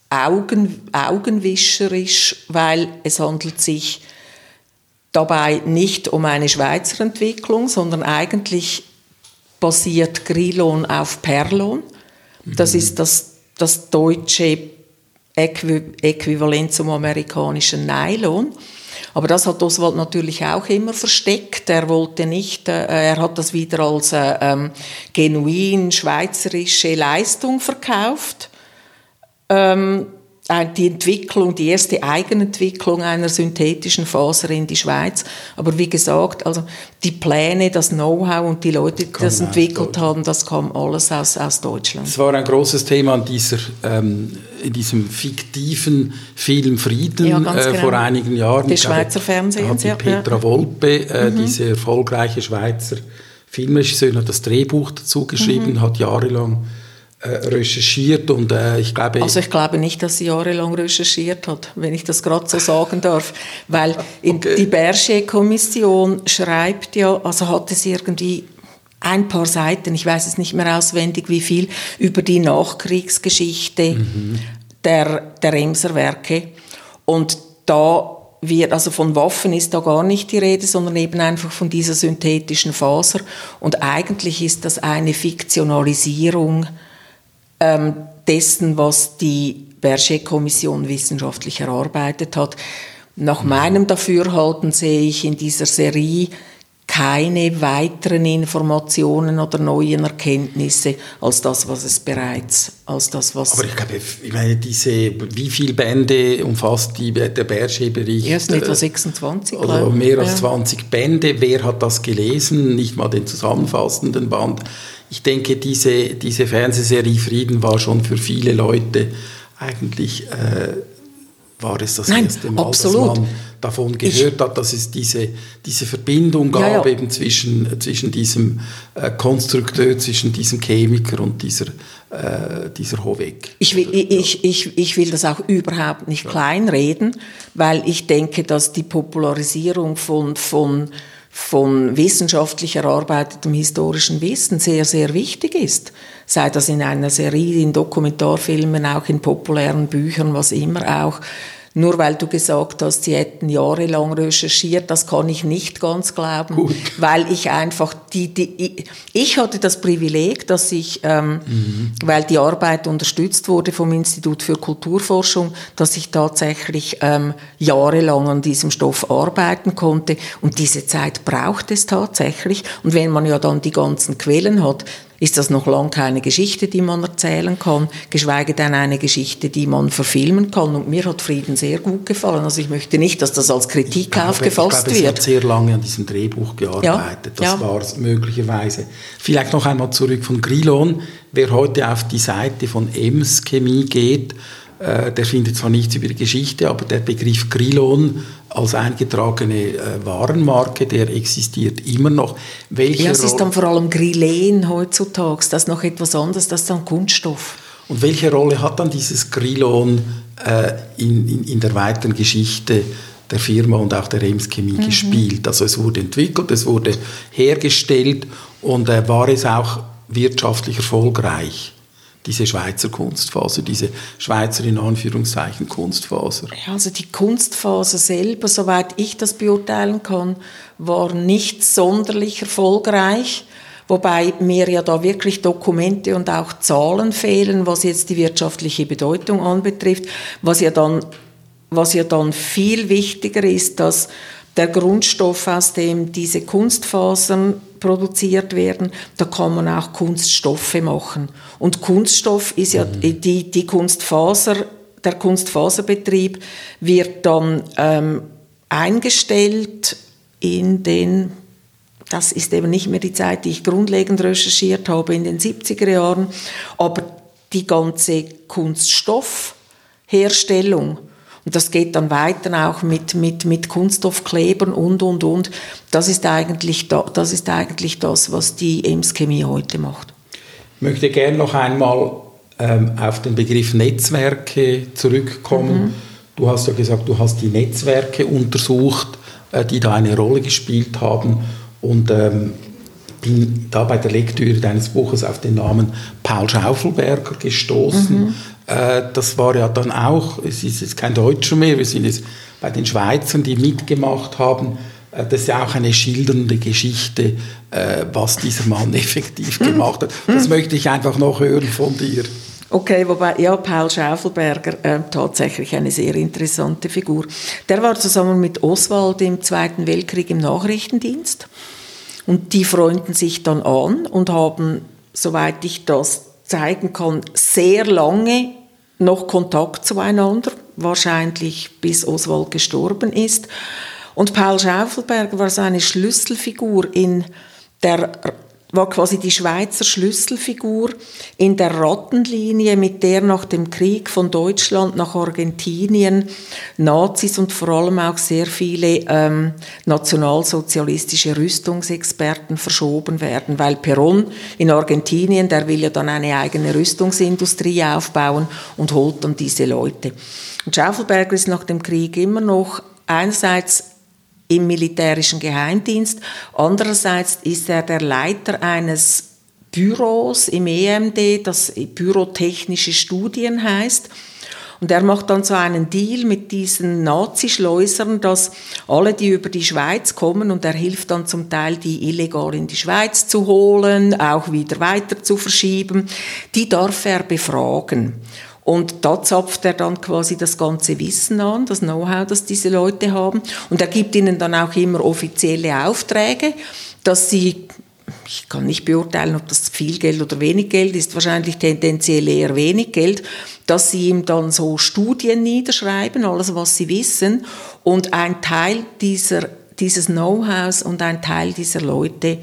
Augen, augenwischerisch, weil es handelt sich dabei nicht um eine Schweizer Entwicklung, sondern eigentlich basiert Grilon auf Perlon. Das mhm. ist das, das deutsche Äquivalent zum amerikanischen Nylon. Aber das hat Oswald natürlich auch immer versteckt. Er wollte nicht, äh, er hat das wieder als äh, ähm, genuin schweizerische Leistung verkauft. Ähm, die Entwicklung, die erste Eigenentwicklung einer synthetischen Faser in die Schweiz. Aber wie gesagt, also die Pläne, das Know-how und die Leute, die das entwickelt haben, das kam alles aus, aus Deutschland. Es war ein großes Thema in, dieser, ähm, in diesem fiktiven Film Frieden ja, äh, genau. vor einigen Jahren. Der Schweizer Fernsehen. Hat die Petra Volpe, äh, mhm. diese erfolgreiche Schweizer Filmregisseurin, hat das Drehbuch dazu geschrieben, mhm. hat jahrelang äh, recherchiert und äh, ich glaube... Also ich glaube nicht, dass sie jahrelang recherchiert hat, wenn ich das gerade so sagen darf, weil okay. die Berger-Kommission schreibt ja, also hat es irgendwie ein paar Seiten, ich weiß es nicht mehr auswendig, wie viel, über die Nachkriegsgeschichte mhm. der, der Emser Werke und da wird, also von Waffen ist da gar nicht die Rede, sondern eben einfach von dieser synthetischen Faser. Und eigentlich ist das eine Fiktionalisierung ähm, dessen, was die Berger-Kommission wissenschaftlich erarbeitet hat. Nach meinem Dafürhalten sehe ich in dieser Serie keine weiteren Informationen oder neuen Erkenntnisse als das, was es bereits, als das, was... Aber ich glaube, ich meine, diese, wie viele Bände umfasst die, der Berger-Bericht? Erst etwa 26, Also mehr als ja. 20 Bände. Wer hat das gelesen? Nicht mal den zusammenfassenden Band. ich denke, diese, diese Fernsehserie Frieden war schon für viele Leute eigentlich, äh, war es das Nein, erste Mal, absolut. dass man davon gehört ich, hat, dass es diese, diese Verbindung gab ja, ja. eben zwischen, zwischen diesem äh, Konstrukteur, zwischen diesem Chemiker und dieser, äh, dieser Hohweg. Ich will, ich, ich, ich will das auch überhaupt nicht kleinreden, weil ich denke, dass die Popularisierung von, von von wissenschaftlich erarbeitetem historischen Wissen sehr, sehr wichtig ist. Sei das in einer Serie, in Dokumentarfilmen, auch in populären Büchern, was immer auch nur weil du gesagt hast, sie hätten jahrelang recherchiert, das kann ich nicht ganz glauben, Gut. weil ich einfach die, die ich hatte das Privileg, dass ich, ähm, mhm. weil die Arbeit unterstützt wurde vom Institut für Kulturforschung, dass ich tatsächlich ähm, jahrelang an diesem Stoff arbeiten konnte und diese Zeit braucht es tatsächlich und wenn man ja dann die ganzen Quellen hat, ist das noch lange keine Geschichte, die man erzählen kann, geschweige denn eine Geschichte, die man verfilmen kann. Und mir hat Frieden sehr gut gefallen. Also ich möchte nicht, dass das als Kritik glaube, aufgefasst ich glaube, wird. Ich habe sehr lange an diesem Drehbuch gearbeitet. Ja, das ja. war es möglicherweise. Vielleicht noch einmal zurück von Grilon. Wer heute auf die Seite von Ems Chemie geht, äh, der findet zwar nichts über die Geschichte, aber der Begriff Grilon als eingetragene äh, Warenmarke, der existiert immer noch. Welche ja, es ist dann vor allem Grillen heutzutage, das ist noch etwas anderes, das ist dann Kunststoff. Und welche Rolle hat dann dieses Grilon äh, in, in, in, der weiteren Geschichte der Firma und auch der Ems Chemie mhm. gespielt? Also es wurde entwickelt, es wurde hergestellt und äh, war es auch wirtschaftlich erfolgreich? Diese Schweizer Kunstfaser, diese Schweizer in Anführungszeichen Kunstfaser? Also die Kunstfaser selber, soweit ich das beurteilen kann, war nicht sonderlich erfolgreich. Wobei mir ja da wirklich Dokumente und auch Zahlen fehlen, was jetzt die wirtschaftliche Bedeutung anbetrifft. Was ja dann, was ja dann viel wichtiger ist, dass der Grundstoff, aus dem diese Kunstfasern produziert werden, da kann man auch Kunststoffe machen. Und Kunststoff ist ja mhm. die, die Kunstfaser, der Kunstfaserbetrieb wird dann ähm, eingestellt in den, das ist eben nicht mehr die Zeit, die ich grundlegend recherchiert habe, in den 70er Jahren, aber die ganze Kunststoffherstellung und das geht dann weiter auch mit, mit, mit Kunststoffklebern und, und, und. Das ist eigentlich, da, das, ist eigentlich das, was die Ems Chemie heute macht. Ich möchte gerne noch einmal ähm, auf den Begriff Netzwerke zurückkommen. Mhm. Du hast ja gesagt, du hast die Netzwerke untersucht, äh, die da eine Rolle gespielt haben. Und ähm, bin da bei der Lektüre deines Buches auf den Namen Paul Schaufelberger gestoßen. Mhm. Äh, das war ja dann auch, es ist jetzt kein Deutscher mehr, wir sind jetzt bei den Schweizern, die mitgemacht haben. Äh, das ist ja auch eine schildernde Geschichte, äh, was dieser Mann effektiv gemacht hat. Das möchte ich einfach noch hören von dir. Okay, wobei, ja, Paul Schaufelberger, äh, tatsächlich eine sehr interessante Figur. Der war zusammen mit Oswald im Zweiten Weltkrieg im Nachrichtendienst und die freunden sich dann an und haben, soweit ich das zeigen kann, sehr lange noch Kontakt zueinander, wahrscheinlich bis Oswald gestorben ist. Und Paul Schaufelberger war so eine Schlüsselfigur in der war quasi die Schweizer Schlüsselfigur in der Rattenlinie, mit der nach dem Krieg von Deutschland nach Argentinien Nazis und vor allem auch sehr viele ähm, nationalsozialistische Rüstungsexperten verschoben werden, weil Perón in Argentinien, der will ja dann eine eigene Rüstungsindustrie aufbauen und holt dann diese Leute. Und Schaufelberger ist nach dem Krieg immer noch einerseits im militärischen Geheimdienst. Andererseits ist er der Leiter eines Büros im EMD, das Bürotechnische Studien heißt. Und er macht dann so einen Deal mit diesen Nazischleusern, dass alle, die über die Schweiz kommen, und er hilft dann zum Teil, die illegal in die Schweiz zu holen, auch wieder weiter zu verschieben, die darf er befragen. Und da zapft er dann quasi das ganze Wissen an, das Know-how, das diese Leute haben. Und er gibt ihnen dann auch immer offizielle Aufträge, dass sie, ich kann nicht beurteilen, ob das viel Geld oder wenig Geld ist, wahrscheinlich tendenziell eher wenig Geld, dass sie ihm dann so Studien niederschreiben, alles was sie wissen. Und ein Teil dieser, dieses Know-hows und ein Teil dieser Leute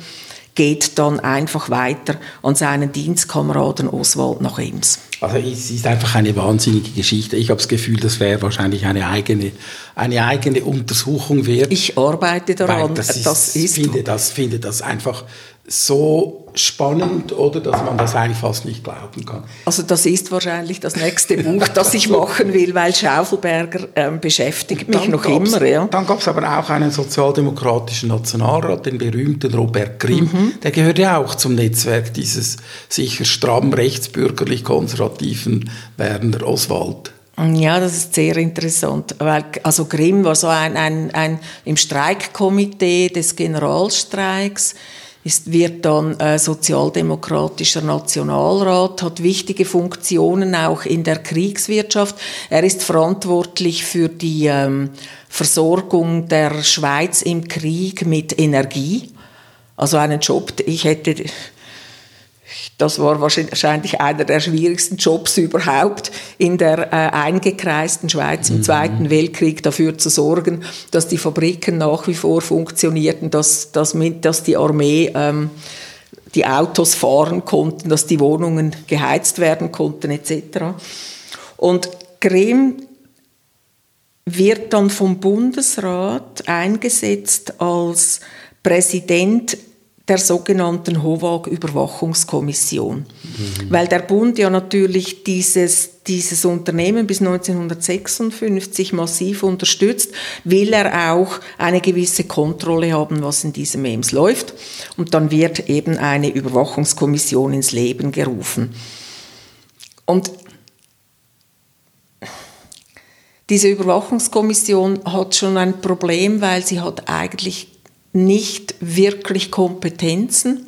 geht dann einfach weiter an seinen Dienstkameraden Oswald nach Ems. Also es ist einfach eine wahnsinnige Geschichte. Ich habe das Gefühl, das wäre wahrscheinlich eine eigene, eine eigene Untersuchung wert. Ich arbeite daran. Das ist, das ist finde, das, finde das einfach so spannend, oder dass man das eigentlich fast nicht glauben kann. Also das ist wahrscheinlich das nächste Buch, das ich machen will, weil Schaufelberger ähm, beschäftigt mich noch immer. Ja. Dann gab es aber auch einen sozialdemokratischen Nationalrat, den berühmten Robert Grimm, mhm. der gehört ja auch zum Netzwerk dieses sicher stramm rechtsbürgerlich-konservativen Werner Oswald. Ja, das ist sehr interessant, weil also Grimm war so ein, ein, ein im Streikkomitee des Generalstreiks ist, wird dann äh, sozialdemokratischer Nationalrat, hat wichtige Funktionen auch in der Kriegswirtschaft. Er ist verantwortlich für die ähm, Versorgung der Schweiz im Krieg mit Energie. Also einen Job, ich hätte das war wahrscheinlich einer der schwierigsten Jobs überhaupt in der äh, eingekreisten Schweiz im mhm. Zweiten Weltkrieg dafür zu sorgen, dass die Fabriken nach wie vor funktionierten, dass, dass, dass die Armee ähm, die Autos fahren konnten, dass die Wohnungen geheizt werden konnten etc. Und Grimm wird dann vom Bundesrat eingesetzt als Präsident der sogenannten HOVAG-Überwachungskommission. Mhm. Weil der Bund ja natürlich dieses, dieses Unternehmen bis 1956 massiv unterstützt, will er auch eine gewisse Kontrolle haben, was in diesem EMS läuft. Und dann wird eben eine Überwachungskommission ins Leben gerufen. Und diese Überwachungskommission hat schon ein Problem, weil sie hat eigentlich nicht wirklich Kompetenzen.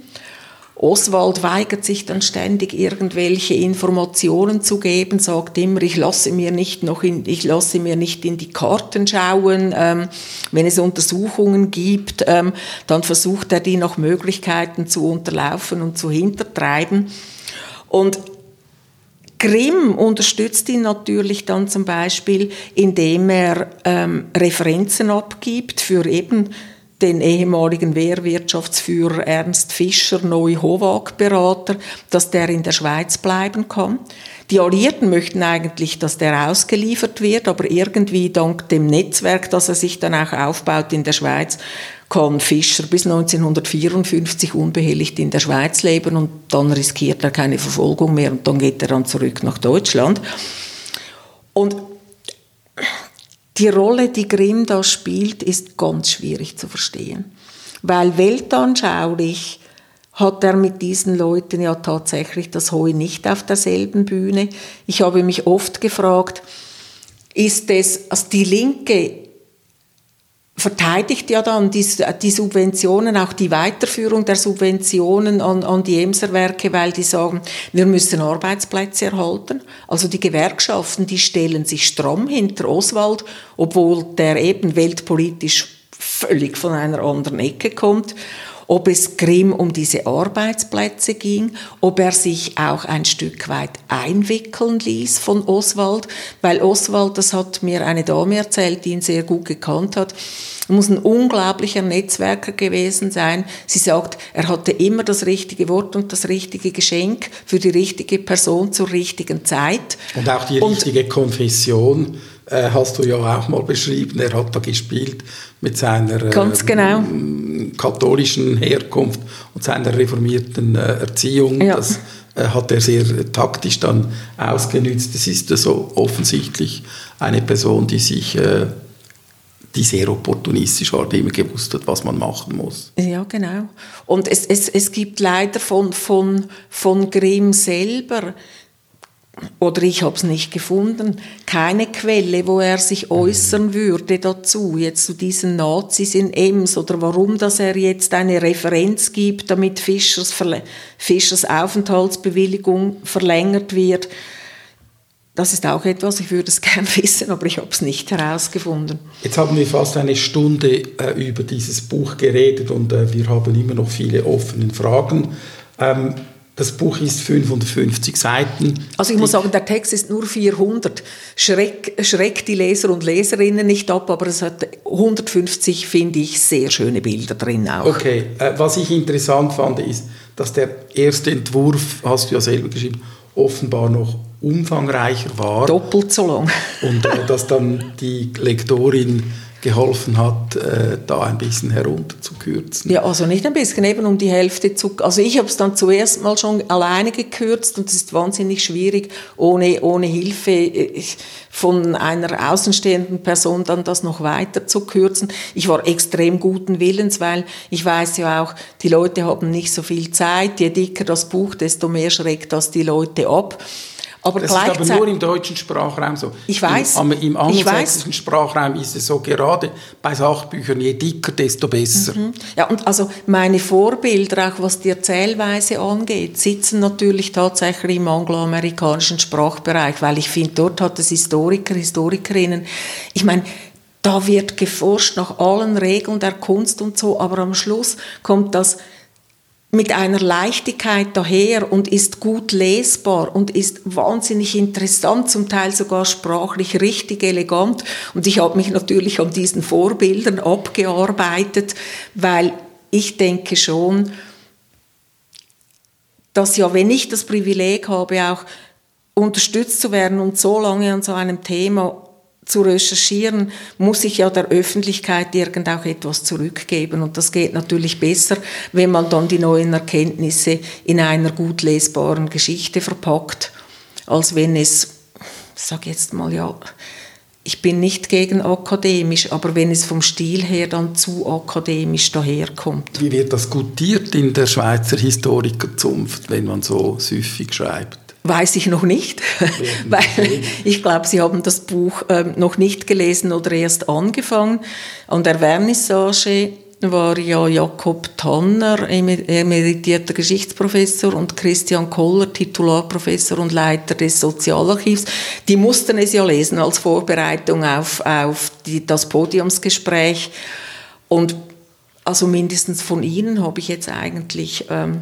Oswald weigert sich dann ständig irgendwelche Informationen zu geben, sagt immer, ich lasse mir nicht noch in, ich lasse mir nicht in die Karten schauen. Ähm, wenn es Untersuchungen gibt, ähm, dann versucht er die nach Möglichkeiten zu unterlaufen und zu hintertreiben. Und Grimm unterstützt ihn natürlich dann zum Beispiel, indem er ähm, Referenzen abgibt für eben den ehemaligen Wehrwirtschaftsführer Ernst Fischer, neu Howag-Berater, dass der in der Schweiz bleiben kann. Die Alliierten möchten eigentlich, dass der ausgeliefert wird, aber irgendwie dank dem Netzwerk, das er sich dann auch aufbaut in der Schweiz, kann Fischer bis 1954 unbehelligt in der Schweiz leben und dann riskiert er keine Verfolgung mehr und dann geht er dann zurück nach Deutschland. Und die Rolle, die Grimm da spielt, ist ganz schwierig zu verstehen. Weil weltanschaulich hat er mit diesen Leuten ja tatsächlich das Heu nicht auf derselben Bühne. Ich habe mich oft gefragt, ist es, also die Linke verteidigt ja dann die, die, Subventionen, auch die Weiterführung der Subventionen an, an die Emserwerke, weil die sagen, wir müssen Arbeitsplätze erhalten. Also die Gewerkschaften, die stellen sich stramm hinter Oswald, obwohl der eben weltpolitisch völlig von einer anderen Ecke kommt ob es Grimm um diese Arbeitsplätze ging, ob er sich auch ein Stück weit einwickeln ließ von Oswald, weil Oswald, das hat mir eine Dame erzählt, die ihn sehr gut gekannt hat, muss ein unglaublicher Netzwerker gewesen sein. Sie sagt, er hatte immer das richtige Wort und das richtige Geschenk für die richtige Person zur richtigen Zeit. Und auch die richtige und, Konfession äh, hast du ja auch mal beschrieben. Er hat da gespielt mit seiner äh, genau. katholischen Herkunft und seiner reformierten äh, Erziehung. Ja. Das hat er sehr taktisch dann ausgenützt. Das ist so offensichtlich eine Person, die sich die sehr opportunistisch war, die immer gewusst hat, was man machen muss. Ja, genau. Und es, es, es gibt leider von, von, von Grimm selber oder ich habe es nicht gefunden, keine Quelle, wo er sich äußern würde dazu, jetzt zu diesen Nazis in Ems oder warum, dass er jetzt eine Referenz gibt, damit Fischers, Fischers Aufenthaltsbewilligung verlängert wird. Das ist auch etwas, ich würde es gerne wissen, aber ich habe es nicht herausgefunden. Jetzt haben wir fast eine Stunde äh, über dieses Buch geredet und äh, wir haben immer noch viele offene Fragen. Ähm, das Buch ist 550 Seiten. Also ich muss sagen, der Text ist nur 400. Schreck, schreckt die Leser und Leserinnen nicht ab, aber es hat 150, finde ich, sehr schöne Bilder drin auch. Okay, äh, was ich interessant fand, ist, dass der erste Entwurf, hast du ja selber geschrieben, offenbar noch umfangreicher war. Doppelt so lang. Und äh, dass dann die Lektorin geholfen hat, äh, da ein bisschen herunterzukürzen. Ja, also nicht ein bisschen, eben um die Hälfte zu... Also ich habe es dann zuerst mal schon alleine gekürzt und es ist wahnsinnig schwierig, ohne, ohne Hilfe äh, von einer außenstehenden Person dann das noch weiter zu kürzen. Ich war extrem guten Willens, weil ich weiß ja auch, die Leute haben nicht so viel Zeit. Je dicker das Buch, desto mehr schreckt das die Leute ab. Aber das ist aber nur im deutschen Sprachraum so. Ich weiß. Im, im angelsächsischen Sprachraum ist es so, gerade bei Sachbüchern, je dicker, desto besser. Mhm. Ja, und also meine Vorbilder, auch was die Erzählweise angeht, sitzen natürlich tatsächlich im angloamerikanischen Sprachbereich, weil ich finde, dort hat es Historiker, Historikerinnen, ich meine, da wird geforscht nach allen Regeln der Kunst und so, aber am Schluss kommt das mit einer Leichtigkeit daher und ist gut lesbar und ist wahnsinnig interessant, zum Teil sogar sprachlich richtig elegant. Und ich habe mich natürlich an diesen Vorbildern abgearbeitet, weil ich denke schon, dass ja, wenn ich das Privileg habe, auch unterstützt zu werden und so lange an so einem Thema zu recherchieren, muss ich ja der Öffentlichkeit irgend auch etwas zurückgeben. Und das geht natürlich besser, wenn man dann die neuen Erkenntnisse in einer gut lesbaren Geschichte verpackt, als wenn es, ich jetzt mal ja, ich bin nicht gegen akademisch, aber wenn es vom Stil her dann zu akademisch daherkommt. Wie wird das gutiert in der Schweizer Historikerzunft, wenn man so süffig schreibt? Weiß ich noch nicht, weil ich glaube, Sie haben das Buch ähm, noch nicht gelesen oder erst angefangen. An der Vernissage war ja Jakob Tanner, emeritierter Geschichtsprofessor, und Christian Koller, Titularprofessor und Leiter des Sozialarchivs. Die mussten es ja lesen als Vorbereitung auf, auf die, das Podiumsgespräch. Und also mindestens von Ihnen habe ich jetzt eigentlich ähm,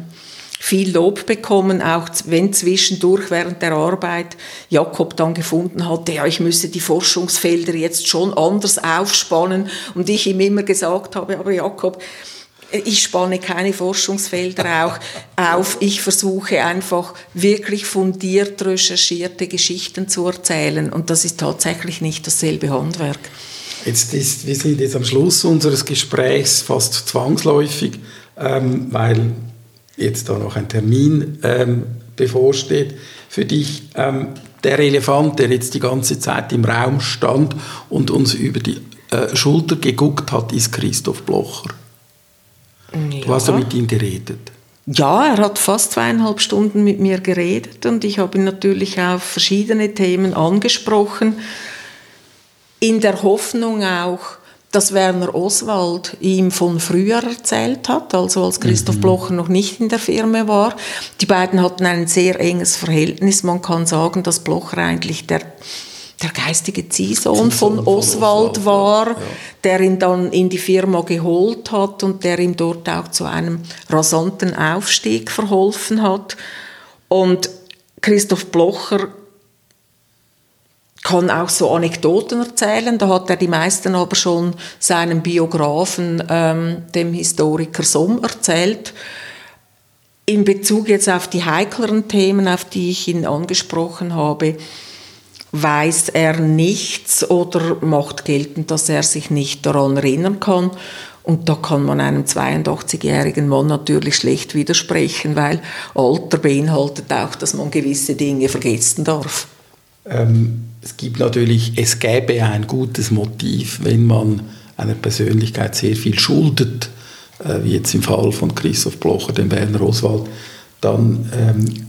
viel Lob bekommen, auch wenn zwischendurch während der Arbeit Jakob dann gefunden hatte, ja, ich müsse die Forschungsfelder jetzt schon anders aufspannen und ich ihm immer gesagt habe, aber Jakob, ich spanne keine Forschungsfelder auch auf. Ich versuche einfach wirklich fundiert recherchierte Geschichten zu erzählen. Und das ist tatsächlich nicht dasselbe Handwerk. Jetzt ist, wir sind jetzt am Schluss unseres Gesprächs fast zwangsläufig, ähm, weil jetzt da noch ein Termin ähm, bevorsteht für dich. Ähm, der Elefant, der jetzt die ganze Zeit im Raum stand und uns über die äh, Schulter geguckt hat, ist Christoph Blocher. Ja. Du hast ja mit ihm geredet. Ja, er hat fast zweieinhalb Stunden mit mir geredet und ich habe ihn natürlich auf verschiedene Themen angesprochen, in der Hoffnung auch, dass Werner Oswald ihm von früher erzählt hat, also als Christoph mhm. Blocher noch nicht in der Firma war. Die beiden hatten ein sehr enges Verhältnis. Man kann sagen, dass Blocher eigentlich der der geistige Ziehsohn von, von Oswald war, ja. der ihn dann in die Firma geholt hat und der ihm dort auch zu einem rasanten Aufstieg verholfen hat. Und Christoph Blocher kann auch so Anekdoten erzählen. Da hat er die meisten aber schon seinem Biografen, ähm, dem Historiker Somm, erzählt. In Bezug jetzt auf die heikleren Themen, auf die ich ihn angesprochen habe, weiß er nichts oder macht geltend, dass er sich nicht daran erinnern kann. Und da kann man einem 82-jährigen Mann natürlich schlecht widersprechen, weil Alter beinhaltet auch, dass man gewisse Dinge vergessen darf. Ähm, es gibt natürlich, es gäbe ein gutes Motiv, wenn man einer Persönlichkeit sehr viel schuldet, äh, wie jetzt im Fall von Christoph Blocher, dem Werner Oswald, dann ähm,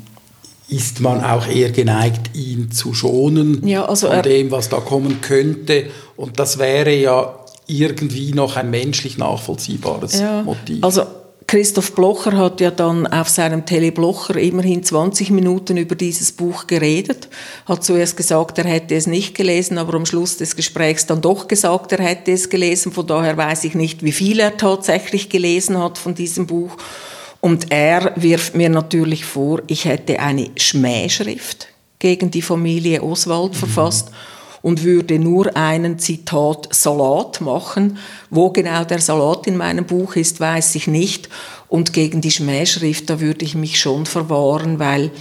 ist man auch eher geneigt, ihn zu schonen ja, also von dem, was da kommen könnte. Und das wäre ja irgendwie noch ein menschlich nachvollziehbares ja, Motiv. Also Christoph Blocher hat ja dann auf seinem Teleblocher immerhin 20 Minuten über dieses Buch geredet, hat zuerst gesagt, er hätte es nicht gelesen, aber am Schluss des Gesprächs dann doch gesagt, er hätte es gelesen. Von daher weiß ich nicht, wie viel er tatsächlich gelesen hat von diesem Buch. Und er wirft mir natürlich vor, ich hätte eine Schmähschrift gegen die Familie Oswald mhm. verfasst und würde nur einen Zitat Salat machen. Wo genau der Salat in meinem Buch ist, weiß ich nicht. Und gegen die Schmähschrift, da würde ich mich schon verwahren, weil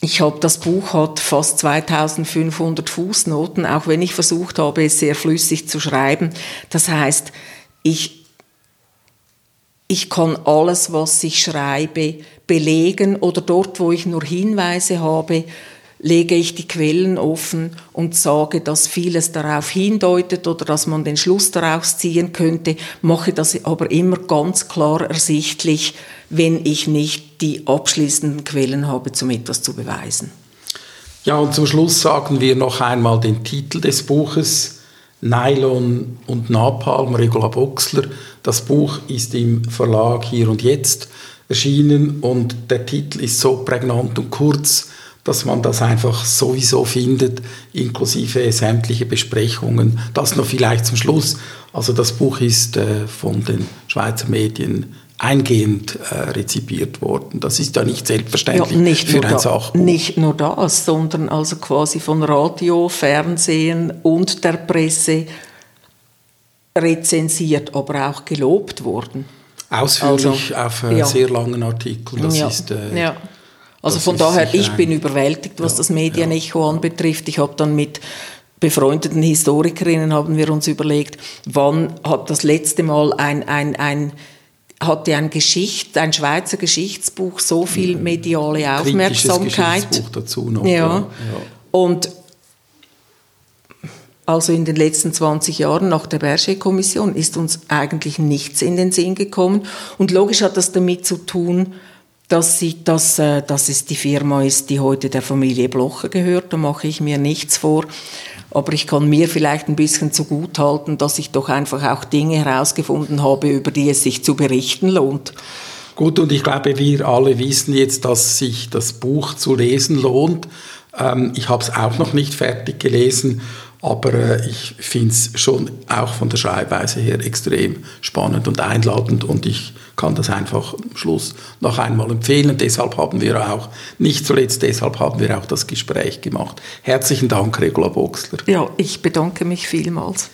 ich habe das Buch hat fast 2500 Fußnoten, auch wenn ich versucht habe, es sehr flüssig zu schreiben. Das heißt, ich ich kann alles, was ich schreibe, belegen oder dort, wo ich nur Hinweise habe, lege ich die Quellen offen und sage, dass vieles darauf hindeutet oder dass man den Schluss daraus ziehen könnte, mache das aber immer ganz klar ersichtlich, wenn ich nicht die abschließenden Quellen habe, um etwas zu beweisen. Ja, und zum Schluss sagen wir noch einmal den Titel des Buches, Nylon und Napalm, Regula Boxler. Das Buch ist im Verlag Hier und Jetzt erschienen und der Titel ist so prägnant und kurz, dass man das einfach sowieso findet, inklusive sämtliche Besprechungen. Das noch vielleicht zum Schluss. Also das Buch ist äh, von den Schweizer Medien eingehend äh, rezipiert worden. Das ist ja nicht selbstverständlich ja, nicht für ein da, Sachbuch. Nicht nur das, sondern also quasi von Radio, Fernsehen und der Presse rezensiert, aber auch gelobt worden. Ausführlich also, auf äh, ja. sehr langen Artikeln. Das ja. ist äh, ja. Also das von daher, ich bin überwältigt, was ja, das Medienecho ja. anbetrifft. Ich habe dann mit befreundeten Historikerinnen haben wir uns überlegt, wann hat das letzte Mal ein, ein, ein hatte ein Geschicht, ein Schweizer Geschichtsbuch so viel mediale Aufmerksamkeit. Geschichtsbuch dazu noch. Ja. ja. Und also in den letzten 20 Jahren nach der Berger-Kommission ist uns eigentlich nichts in den Sinn gekommen. Und logisch hat das damit zu tun, dass, sie, dass, äh, dass es die Firma ist, die heute der Familie Blocher gehört. Da mache ich mir nichts vor. Aber ich kann mir vielleicht ein bisschen zugutehalten, dass ich doch einfach auch Dinge herausgefunden habe, über die es sich zu berichten lohnt. Gut, und ich glaube, wir alle wissen jetzt, dass sich das Buch zu lesen lohnt. Ähm, ich habe es auch noch nicht fertig gelesen, aber äh, ich finde es schon auch von der Schreibweise her extrem spannend und einladend und ich kann das einfach am Schluss noch einmal empfehlen. Deshalb haben wir auch, nicht zuletzt deshalb haben wir auch das Gespräch gemacht. Herzlichen Dank, Regula Boxler. Ja, ich bedanke mich vielmals.